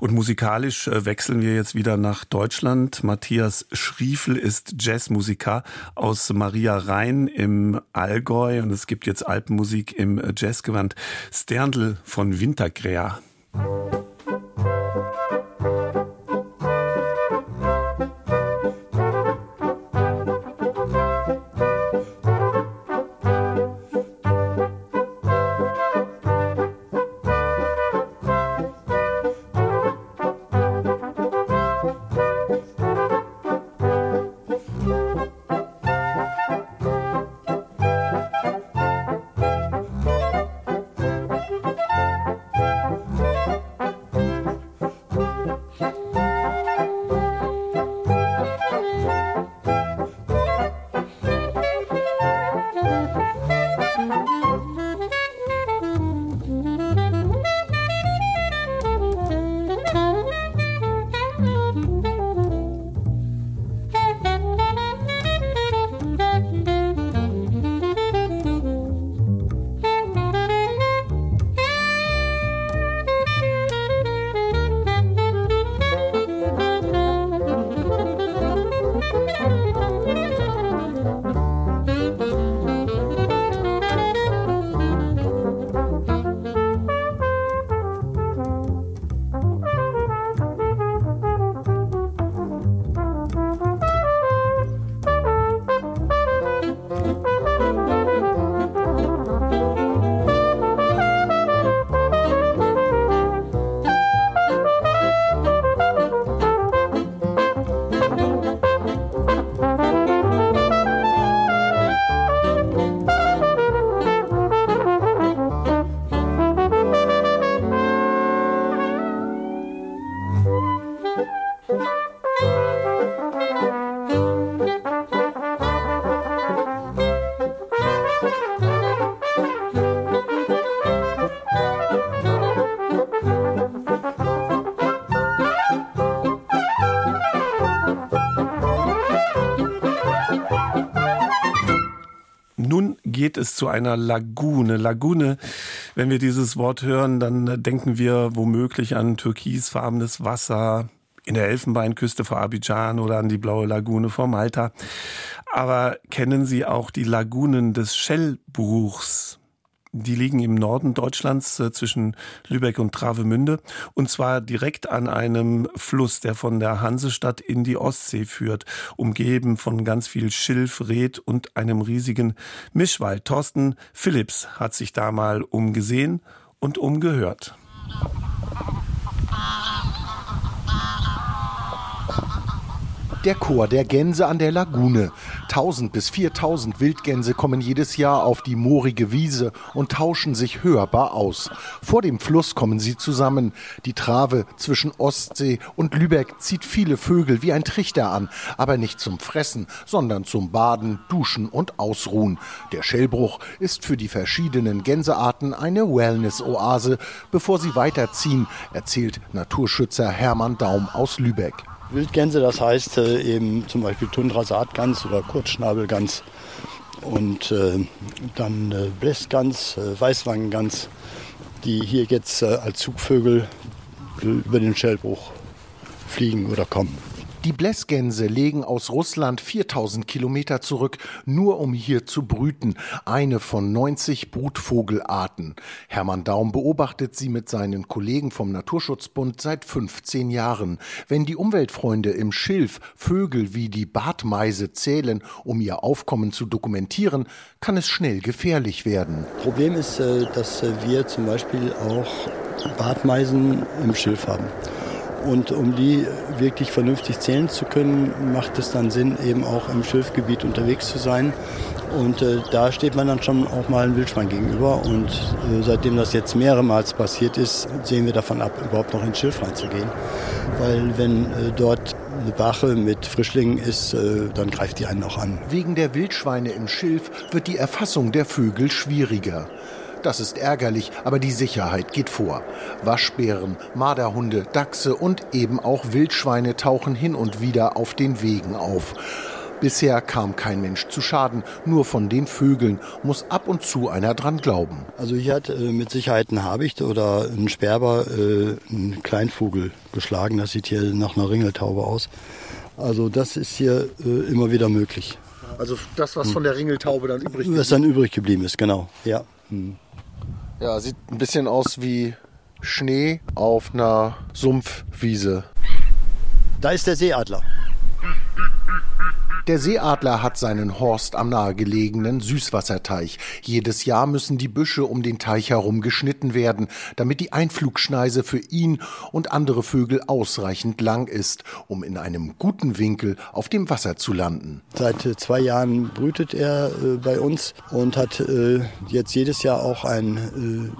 Und musikalisch äh, wechseln wir jetzt wieder nach Deutschland. Matthias Schriefel ist Jazzmusiker aus Maria Rhein im Allgäu und es gibt jetzt Alpenmusik im äh, Jazzgewand. Sterndl von Wintergräer. Es zu einer Lagune. Lagune, wenn wir dieses Wort hören, dann denken wir womöglich an türkisfarbenes Wasser in der Elfenbeinküste vor Abidjan oder an die blaue Lagune vor Malta. Aber kennen Sie auch die Lagunen des Schellbruchs? Die liegen im Norden Deutschlands äh, zwischen Lübeck und Travemünde und zwar direkt an einem Fluss, der von der Hansestadt in die Ostsee führt, umgeben von ganz viel Schilf, Red und einem riesigen Mischwald. Thorsten Phillips hat sich da mal umgesehen und umgehört. [laughs] Der Chor der Gänse an der Lagune. 1000 bis 4000 Wildgänse kommen jedes Jahr auf die moorige Wiese und tauschen sich hörbar aus. Vor dem Fluss kommen sie zusammen. Die Trave zwischen Ostsee und Lübeck zieht viele Vögel wie ein Trichter an, aber nicht zum Fressen, sondern zum Baden, Duschen und Ausruhen. Der Schellbruch ist für die verschiedenen Gänsearten eine Wellness-Oase, bevor sie weiterziehen, erzählt Naturschützer Hermann Daum aus Lübeck. Wildgänse, das heißt äh, eben zum Beispiel Tundrasaatgans oder Kurzschnabelgans und äh, dann äh, Blässgans, äh, Weißwangengans, die hier jetzt äh, als Zugvögel über den Schellbruch fliegen oder kommen. Die Blässgänse legen aus Russland 4000 Kilometer zurück, nur um hier zu brüten. Eine von 90 Brutvogelarten. Hermann Daum beobachtet sie mit seinen Kollegen vom Naturschutzbund seit 15 Jahren. Wenn die Umweltfreunde im Schilf Vögel wie die Bartmeise zählen, um ihr Aufkommen zu dokumentieren, kann es schnell gefährlich werden. Problem ist, äh, dass äh, wir zum Beispiel auch Bartmeisen im Schilf haben. Und um die wirklich vernünftig zählen zu können, macht es dann Sinn, eben auch im Schilfgebiet unterwegs zu sein. Und äh, da steht man dann schon auch mal ein Wildschwein gegenüber. Und äh, seitdem das jetzt mehrmals passiert ist, sehen wir davon ab, überhaupt noch ins Schilf reinzugehen. Weil wenn äh, dort eine Bache mit Frischlingen ist, äh, dann greift die einen auch an. Wegen der Wildschweine im Schilf wird die Erfassung der Vögel schwieriger. Das ist ärgerlich, aber die Sicherheit geht vor. Waschbären, Marderhunde, Dachse und eben auch Wildschweine tauchen hin und wieder auf den Wegen auf. Bisher kam kein Mensch zu Schaden, nur von den Vögeln muss ab und zu einer dran glauben. Also hier hat äh, mit Sicherheit ein Habicht oder ein Sperber äh, einen Kleinvogel geschlagen. Das sieht hier nach einer Ringeltaube aus. Also das ist hier äh, immer wieder möglich. Also das, was von der Ringeltaube dann übrig geblieben ist. Was dann übrig geblieben ist, genau. Ja. Hm. Ja, sieht ein bisschen aus wie Schnee auf einer Sumpfwiese. Da ist der Seeadler. Der Seeadler hat seinen Horst am nahegelegenen Süßwasserteich. Jedes Jahr müssen die Büsche um den Teich herum geschnitten werden, damit die Einflugschneise für ihn und andere Vögel ausreichend lang ist, um in einem guten Winkel auf dem Wasser zu landen. Seit äh, zwei Jahren brütet er äh, bei uns und hat äh, jetzt jedes Jahr auch einen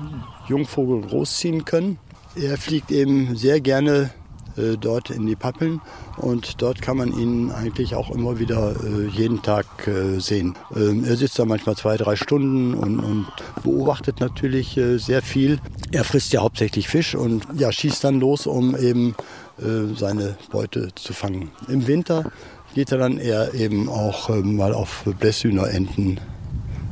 Jungvogel großziehen können. Er fliegt eben sehr gerne äh, dort in die Pappeln und dort kann man ihn eigentlich auch immer wieder äh, jeden Tag äh, sehen. Ähm, er sitzt da manchmal zwei, drei Stunden und, und beobachtet natürlich äh, sehr viel. Er frisst ja hauptsächlich Fisch und ja, schießt dann los, um eben äh, seine Beute zu fangen. Im Winter geht er dann eher eben auch mal auf Blässhühner, Enten,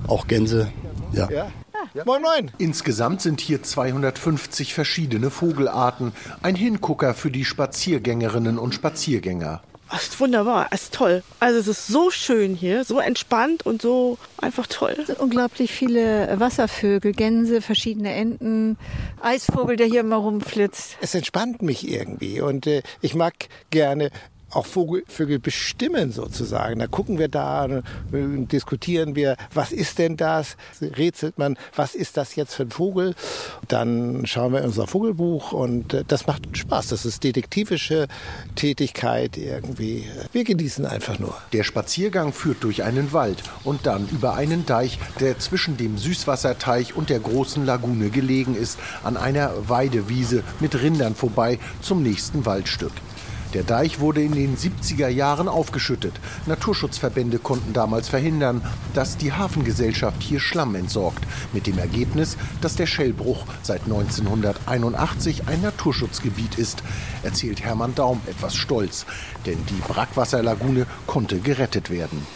auch Gänse. Ja. ja. Ja. Moin, moin. Insgesamt sind hier 250 verschiedene Vogelarten. Ein Hingucker für die Spaziergängerinnen und Spaziergänger. Das ist wunderbar, es ist toll. Also es ist so schön hier, so entspannt und so einfach toll. Es sind unglaublich viele Wasservögel, Gänse, verschiedene Enten, Eisvogel, der hier immer rumflitzt. Es entspannt mich irgendwie und äh, ich mag gerne auch Vögel bestimmen sozusagen. Da gucken wir da, äh, diskutieren wir, was ist denn das? Rätselt man, was ist das jetzt für ein Vogel? Dann schauen wir in unser Vogelbuch und äh, das macht Spaß. Das ist detektivische Tätigkeit irgendwie. Wir genießen einfach nur. Der Spaziergang führt durch einen Wald und dann über einen Deich, der zwischen dem Süßwasserteich und der großen Lagune gelegen ist, an einer Weidewiese mit Rindern vorbei zum nächsten Waldstück. Der Deich wurde in den 70er Jahren aufgeschüttet. Naturschutzverbände konnten damals verhindern, dass die Hafengesellschaft hier Schlamm entsorgt. Mit dem Ergebnis, dass der Schellbruch seit 1981 ein Naturschutzgebiet ist, erzählt Hermann Daum etwas stolz. Denn die Brackwasserlagune konnte gerettet werden.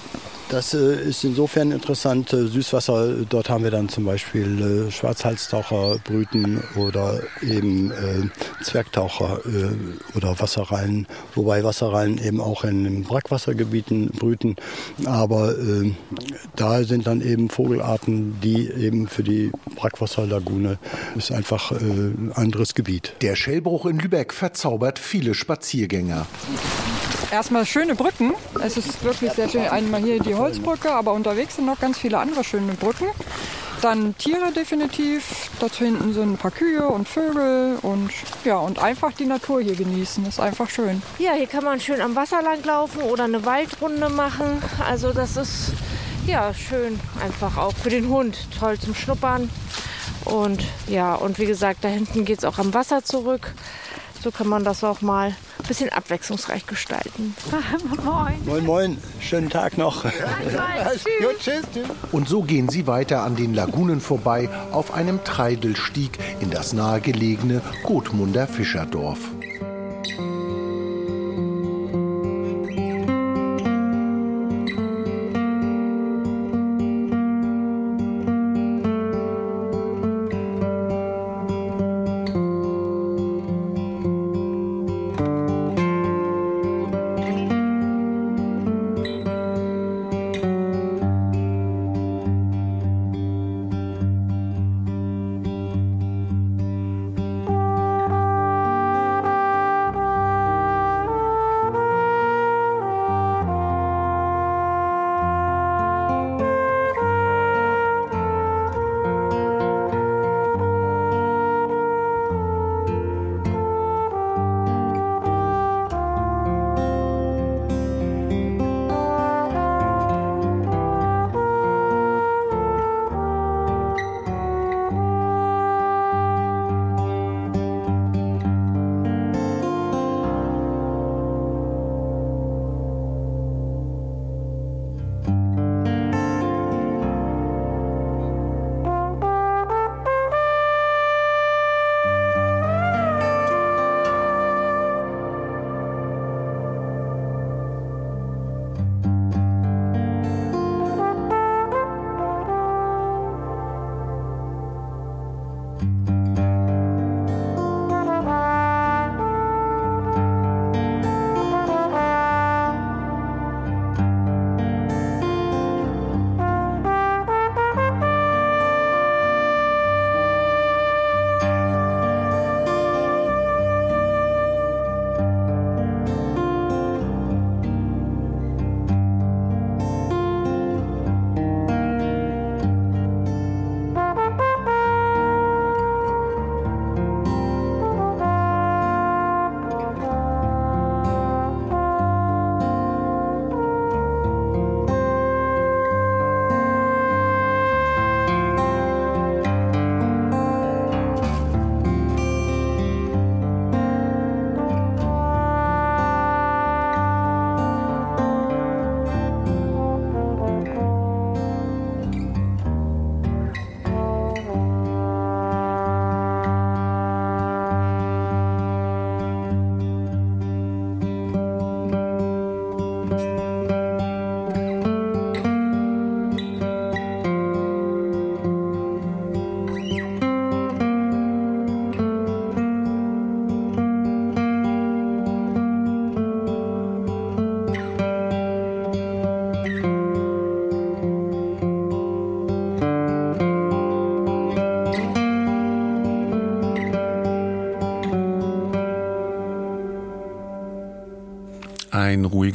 Das äh, ist insofern interessant. Äh, Süßwasser, dort haben wir dann zum Beispiel äh, Schwarzhalstaucher brüten oder eben äh, Zwergtaucher äh, oder Wasserrallen, wobei Wasserrallen eben auch in Brackwassergebieten brüten. Aber äh, da sind dann eben Vogelarten, die eben für die Brackwasserlagune ist einfach ein anderes Gebiet. Der Schellbruch in Lübeck verzaubert viele Spaziergänger. Erstmal schöne Brücken. Es ist wirklich sehr schön. Einmal hier die Holzbrücke, aber unterwegs sind noch ganz viele andere schöne Brücken. Dann Tiere definitiv. Dort hinten sind ein paar Kühe und Vögel und ja, und einfach die Natur hier genießen. Ist einfach schön. Ja, hier kann man schön am Wasser lang laufen oder eine Waldrunde machen. Also das ist ja schön einfach auch für den Hund. Toll zum Schnuppern. Und ja, und wie gesagt, da hinten geht es auch am Wasser zurück. So kann man das auch mal ein bisschen abwechslungsreich gestalten. [laughs] moin. Moin, moin. Schönen Tag noch. Gut, [laughs] tschüss, tschüss. Und so gehen sie weiter an den Lagunen vorbei auf einem Treidelstieg in das nahegelegene Gotmunder Fischerdorf.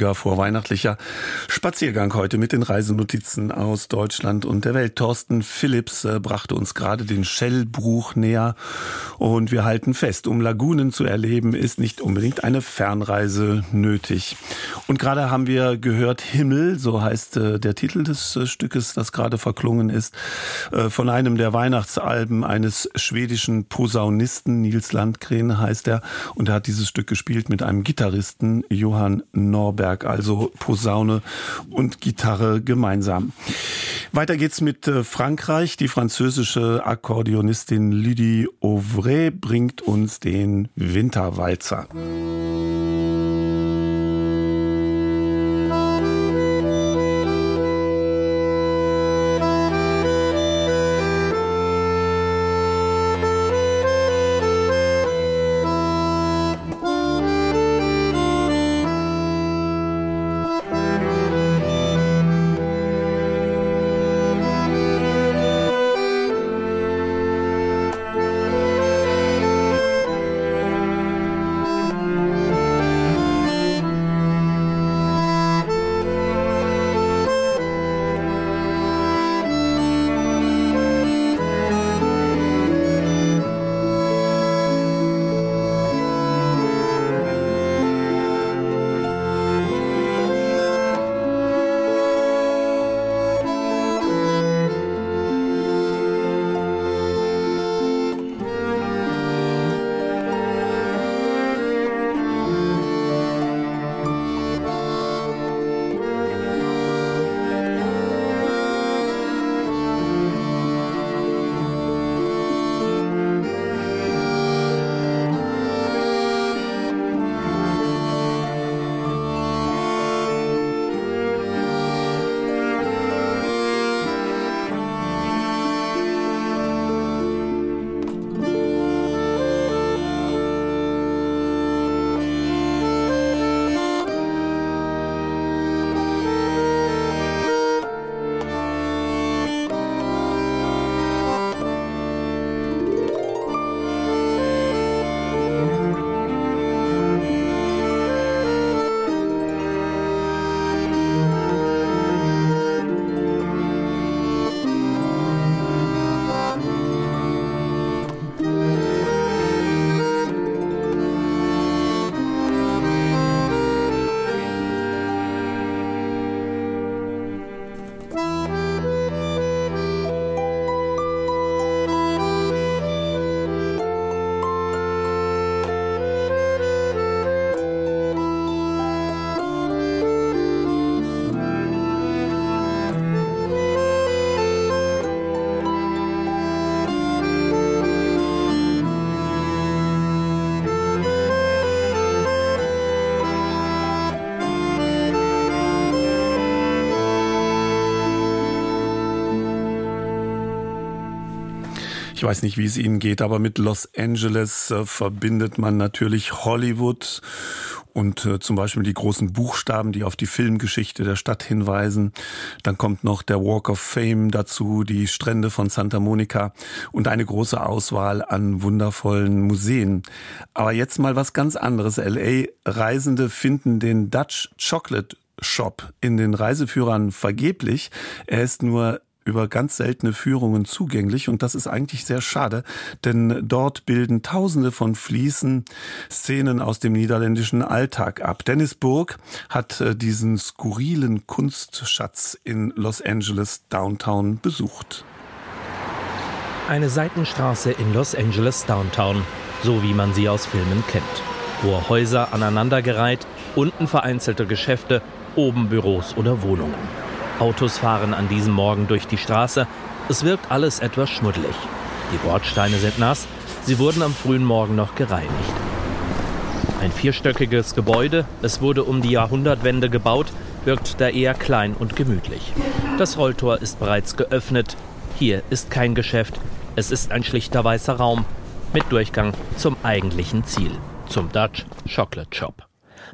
Ruhiger vorweihnachtlicher Spaziergang heute mit den Reisenotizen aus Deutschland und der Welt. Thorsten Phillips äh, brachte uns gerade den Schellbruch näher und wir halten fest, um Lagunen zu erleben, ist nicht unbedingt eine Fernreise nötig. Und gerade haben wir gehört Himmel, so heißt äh, der Titel des äh, Stückes, das gerade verklungen ist, von einem der Weihnachtsalben eines schwedischen Posaunisten, Nils Landgren heißt er, und er hat dieses Stück gespielt mit einem Gitarristen, Johann Norberg, also Posaune und Gitarre gemeinsam. Weiter geht's mit äh, Frankreich. Die französische Akkordeonistin Lydie Auvray bringt uns den Winterwalzer. Ich weiß nicht, wie es Ihnen geht, aber mit Los Angeles äh, verbindet man natürlich Hollywood und äh, zum Beispiel die großen Buchstaben, die auf die Filmgeschichte der Stadt hinweisen. Dann kommt noch der Walk of Fame dazu, die Strände von Santa Monica und eine große Auswahl an wundervollen Museen. Aber jetzt mal was ganz anderes. LA Reisende finden den Dutch Chocolate Shop in den Reiseführern vergeblich. Er ist nur über ganz seltene Führungen zugänglich und das ist eigentlich sehr schade, denn dort bilden Tausende von Fliesen Szenen aus dem niederländischen Alltag ab. Dennis Burg hat äh, diesen skurrilen Kunstschatz in Los Angeles Downtown besucht. Eine Seitenstraße in Los Angeles Downtown, so wie man sie aus Filmen kennt. Hohe Häuser aneinandergereiht, unten vereinzelte Geschäfte, oben Büros oder Wohnungen. Autos fahren an diesem Morgen durch die Straße. Es wirkt alles etwas schmuddelig. Die Bordsteine sind nass. Sie wurden am frühen Morgen noch gereinigt. Ein vierstöckiges Gebäude, es wurde um die Jahrhundertwende gebaut, wirkt da eher klein und gemütlich. Das Rolltor ist bereits geöffnet. Hier ist kein Geschäft. Es ist ein schlichter weißer Raum mit Durchgang zum eigentlichen Ziel, zum Dutch Chocolate Shop.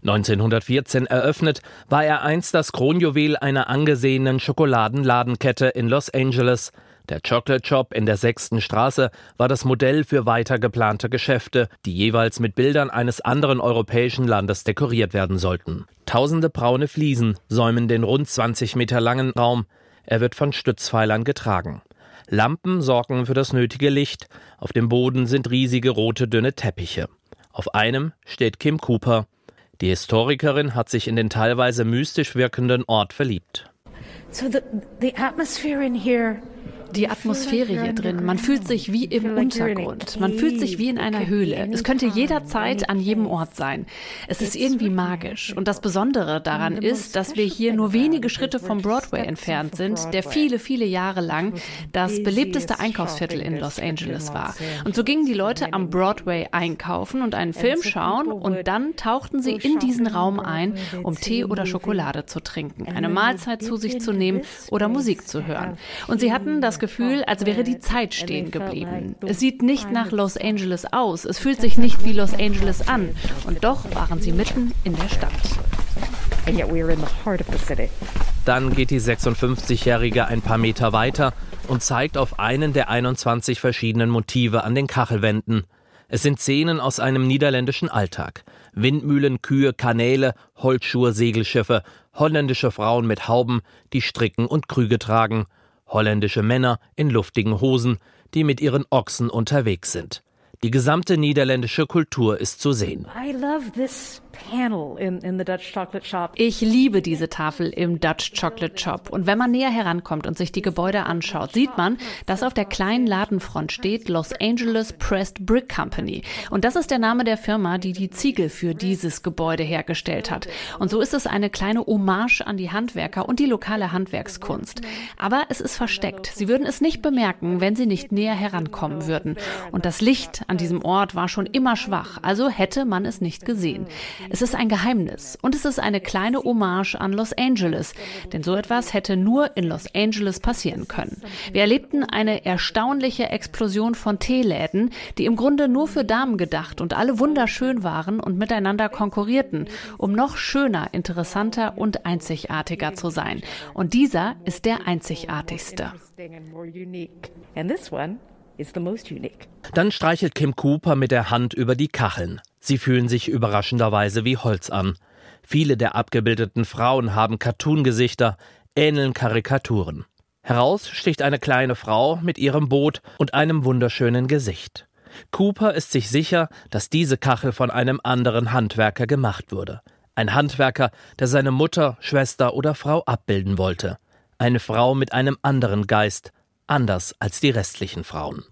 1914 eröffnet, war er einst das Kronjuwel einer angesehenen Schokoladenladenkette in Los Angeles. Der Chocolate Shop in der sechsten Straße war das Modell für weiter geplante Geschäfte, die jeweils mit Bildern eines anderen europäischen Landes dekoriert werden sollten. Tausende braune Fliesen säumen den rund 20 Meter langen Raum. Er wird von Stützpfeilern getragen. Lampen sorgen für das nötige Licht. Auf dem Boden sind riesige rote dünne Teppiche. Auf einem steht Kim Cooper. Die Historikerin hat sich in den teilweise mystisch wirkenden Ort verliebt. So the, the atmosphere in here die Atmosphäre hier drin. Man fühlt sich wie im Untergrund. Man fühlt sich wie in einer Höhle. Es könnte jederzeit an jedem Ort sein. Es ist irgendwie magisch. Und das Besondere daran ist, dass wir hier nur wenige Schritte vom Broadway entfernt sind, der viele, viele Jahre lang das belebteste Einkaufsviertel in Los Angeles war. Und so gingen die Leute am Broadway einkaufen und einen Film schauen und dann tauchten sie in diesen Raum ein, um Tee oder Schokolade zu trinken, eine Mahlzeit zu sich zu nehmen oder Musik zu hören. Und sie hatten das Gefühl, als wäre die Zeit stehen geblieben. Es sieht nicht nach Los Angeles aus, es fühlt sich nicht wie Los Angeles an. Und doch waren sie mitten in der Stadt. Dann geht die 56-Jährige ein paar Meter weiter und zeigt auf einen der 21 verschiedenen Motive an den Kachelwänden. Es sind Szenen aus einem niederländischen Alltag. Windmühlen, Kühe, Kanäle, Holzschuhe, Segelschiffe, holländische Frauen mit Hauben, die stricken und Krüge tragen – holländische Männer in luftigen Hosen, die mit ihren Ochsen unterwegs sind. Die gesamte niederländische Kultur ist zu sehen. I love this ich liebe diese Tafel im Dutch Chocolate Shop. Und wenn man näher herankommt und sich die Gebäude anschaut, sieht man, dass auf der kleinen Ladenfront steht Los Angeles Pressed Brick Company. Und das ist der Name der Firma, die die Ziegel für dieses Gebäude hergestellt hat. Und so ist es eine kleine Hommage an die Handwerker und die lokale Handwerkskunst. Aber es ist versteckt. Sie würden es nicht bemerken, wenn sie nicht näher herankommen würden. Und das Licht an diesem Ort war schon immer schwach, also hätte man es nicht gesehen. Es ist ein Geheimnis und es ist eine kleine Hommage an Los Angeles, denn so etwas hätte nur in Los Angeles passieren können. Wir erlebten eine erstaunliche Explosion von Teeläden, die im Grunde nur für Damen gedacht und alle wunderschön waren und miteinander konkurrierten, um noch schöner, interessanter und einzigartiger zu sein. Und dieser ist der einzigartigste. Dann streichelt Kim Cooper mit der Hand über die Kacheln. Sie fühlen sich überraschenderweise wie Holz an. Viele der abgebildeten Frauen haben Cartoon-Gesichter, ähneln Karikaturen. Heraus sticht eine kleine Frau mit ihrem Boot und einem wunderschönen Gesicht. Cooper ist sich sicher, dass diese Kachel von einem anderen Handwerker gemacht wurde. Ein Handwerker, der seine Mutter, Schwester oder Frau abbilden wollte. Eine Frau mit einem anderen Geist, anders als die restlichen Frauen.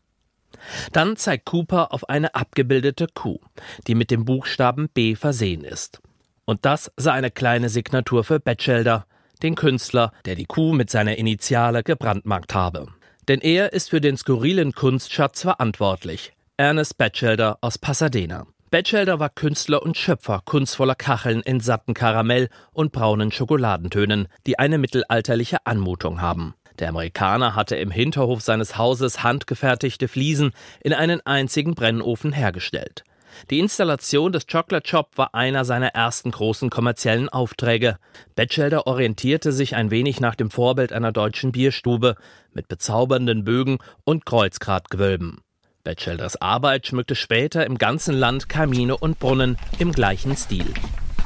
Dann zeigt Cooper auf eine abgebildete Kuh, die mit dem Buchstaben B versehen ist. Und das sei eine kleine Signatur für Batchelder, den Künstler, der die Kuh mit seiner Initiale gebrandmarkt habe. Denn er ist für den skurrilen Kunstschatz verantwortlich. Ernest Batchelder aus Pasadena. Batchelder war Künstler und Schöpfer kunstvoller Kacheln in satten Karamell und braunen Schokoladentönen, die eine mittelalterliche Anmutung haben. Der Amerikaner hatte im Hinterhof seines Hauses handgefertigte Fliesen in einen einzigen Brennofen hergestellt. Die Installation des Chocolate Shop war einer seiner ersten großen kommerziellen Aufträge. Batchelder orientierte sich ein wenig nach dem Vorbild einer deutschen Bierstube mit bezaubernden Bögen und Kreuzgratgewölben. Batchelders Arbeit schmückte später im ganzen Land Kamine und Brunnen im gleichen Stil.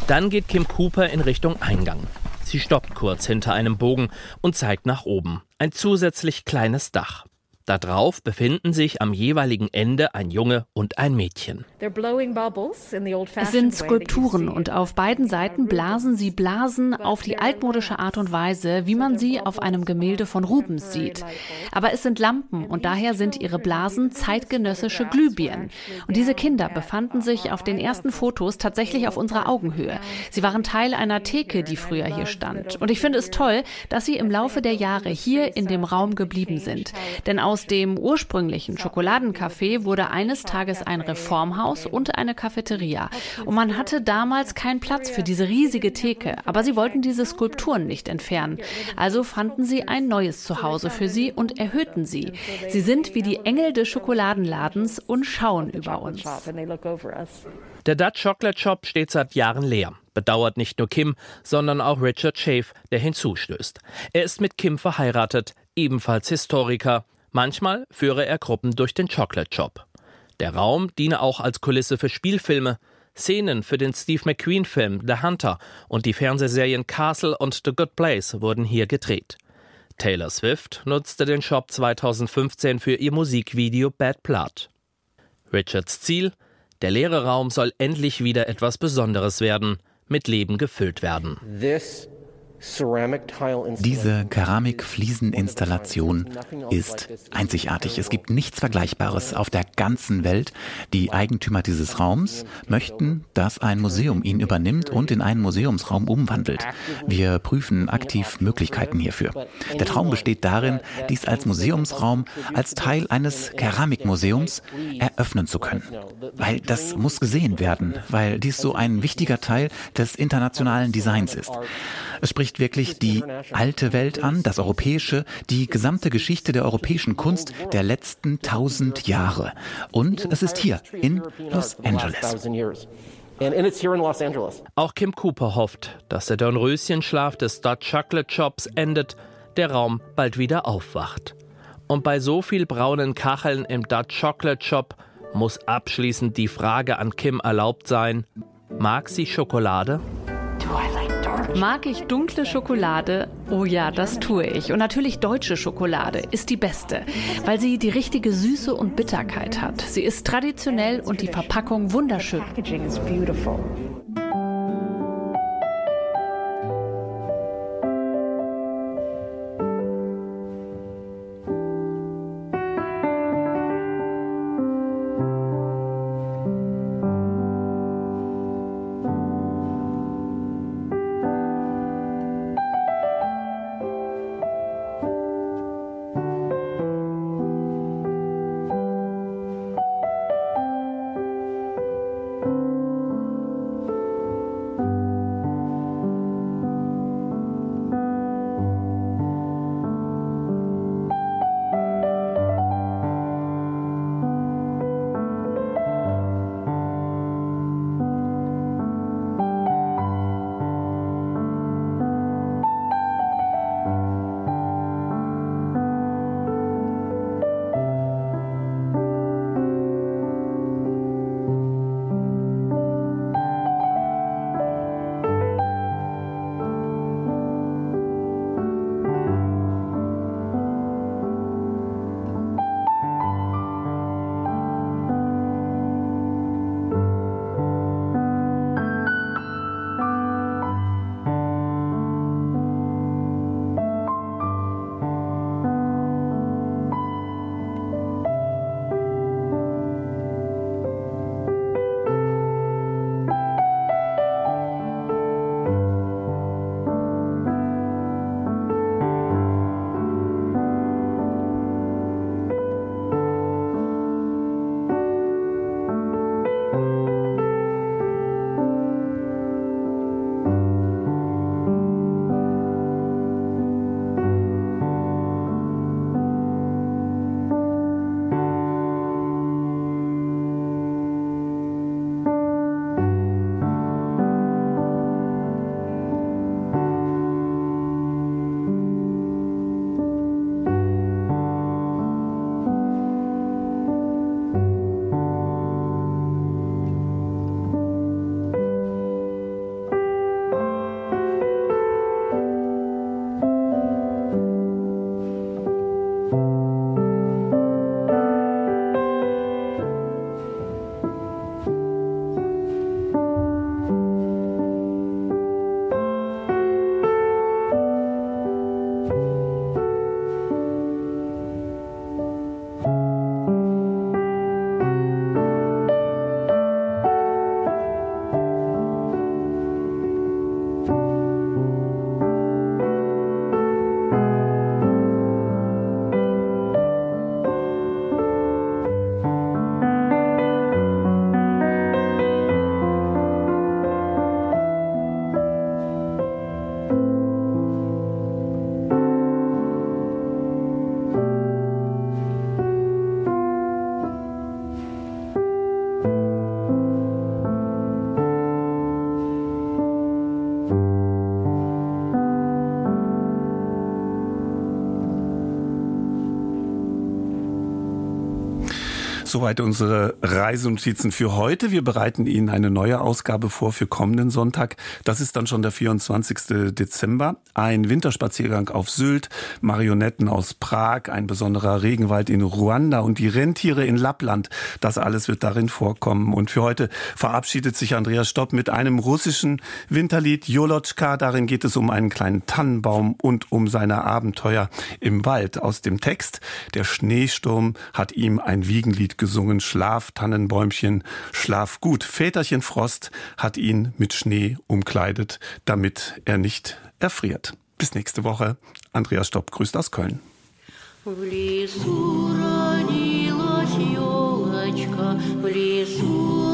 Dann geht Kim Cooper in Richtung Eingang. Sie stoppt kurz hinter einem Bogen und zeigt nach oben. Ein zusätzlich kleines Dach. Darauf befinden sich am jeweiligen Ende ein Junge und ein Mädchen. Es sind Skulpturen und auf beiden Seiten blasen sie Blasen auf die altmodische Art und Weise, wie man sie auf einem Gemälde von Rubens sieht. Aber es sind Lampen und daher sind ihre Blasen zeitgenössische Glühbirnen. Und diese Kinder befanden sich auf den ersten Fotos tatsächlich auf unserer Augenhöhe. Sie waren Teil einer Theke, die früher hier stand. Und ich finde es toll, dass sie im Laufe der Jahre hier in dem Raum geblieben sind. Denn aus aus dem ursprünglichen Schokoladencafé wurde eines Tages ein Reformhaus und eine Cafeteria. Und man hatte damals keinen Platz für diese riesige Theke, aber sie wollten diese Skulpturen nicht entfernen. Also fanden sie ein neues Zuhause für sie und erhöhten sie. Sie sind wie die Engel des Schokoladenladens und schauen über uns. Der Dutch Chocolate Shop steht seit Jahren leer. Bedauert nicht nur Kim, sondern auch Richard Schafe, der hinzustößt. Er ist mit Kim verheiratet, ebenfalls Historiker Manchmal führe er Gruppen durch den Chocolate Shop. Der Raum diene auch als Kulisse für Spielfilme, Szenen für den Steve McQueen-Film The Hunter und die Fernsehserien Castle und The Good Place wurden hier gedreht. Taylor Swift nutzte den Shop 2015 für ihr Musikvideo Bad Blood. Richards Ziel? Der leere Raum soll endlich wieder etwas Besonderes werden, mit Leben gefüllt werden. This diese Keramikflieseninstallation ist einzigartig. Es gibt nichts Vergleichbares auf der ganzen Welt. Die Eigentümer dieses Raums möchten, dass ein Museum ihn übernimmt und in einen Museumsraum umwandelt. Wir prüfen aktiv Möglichkeiten hierfür. Der Traum besteht darin, dies als Museumsraum, als Teil eines Keramikmuseums eröffnen zu können. Weil das muss gesehen werden, weil dies so ein wichtiger Teil des internationalen Designs ist. Es spricht wirklich die alte Welt an, das Europäische, die gesamte Geschichte der europäischen Kunst der letzten tausend Jahre. Und es ist hier in Los Angeles. Auch Kim Cooper hofft, dass der Dornröschenschlaf des Dutch Chocolate Shops endet, der Raum bald wieder aufwacht. Und bei so viel braunen Kacheln im Dutch Chocolate Shop muss abschließend die Frage an Kim erlaubt sein: Mag sie Schokolade? Mag ich dunkle Schokolade? Oh ja, das tue ich. Und natürlich deutsche Schokolade ist die beste, weil sie die richtige Süße und Bitterkeit hat. Sie ist traditionell und die Verpackung wunderschön. Soweit unsere Reisenotizen für heute. Wir bereiten Ihnen eine neue Ausgabe vor für kommenden Sonntag. Das ist dann schon der 24. Dezember. Ein Winterspaziergang auf Sylt, Marionetten aus Prag, ein besonderer Regenwald in Ruanda und die Rentiere in Lappland. Das alles wird darin vorkommen. Und für heute verabschiedet sich Andreas Stopp mit einem russischen Winterlied Jolotschka. Darin geht es um einen kleinen Tannenbaum und um seine Abenteuer im Wald. Aus dem Text, der Schneesturm hat ihm ein Wiegenlied gesungen. Schlaf, Tannenbäumchen, schlaf gut. Väterchen Frost hat ihn mit Schnee umkleidet, damit er nicht erfriert. Bis nächste Woche. Andreas Stopp grüßt aus Köln. В лесу родилась елочка, в лесу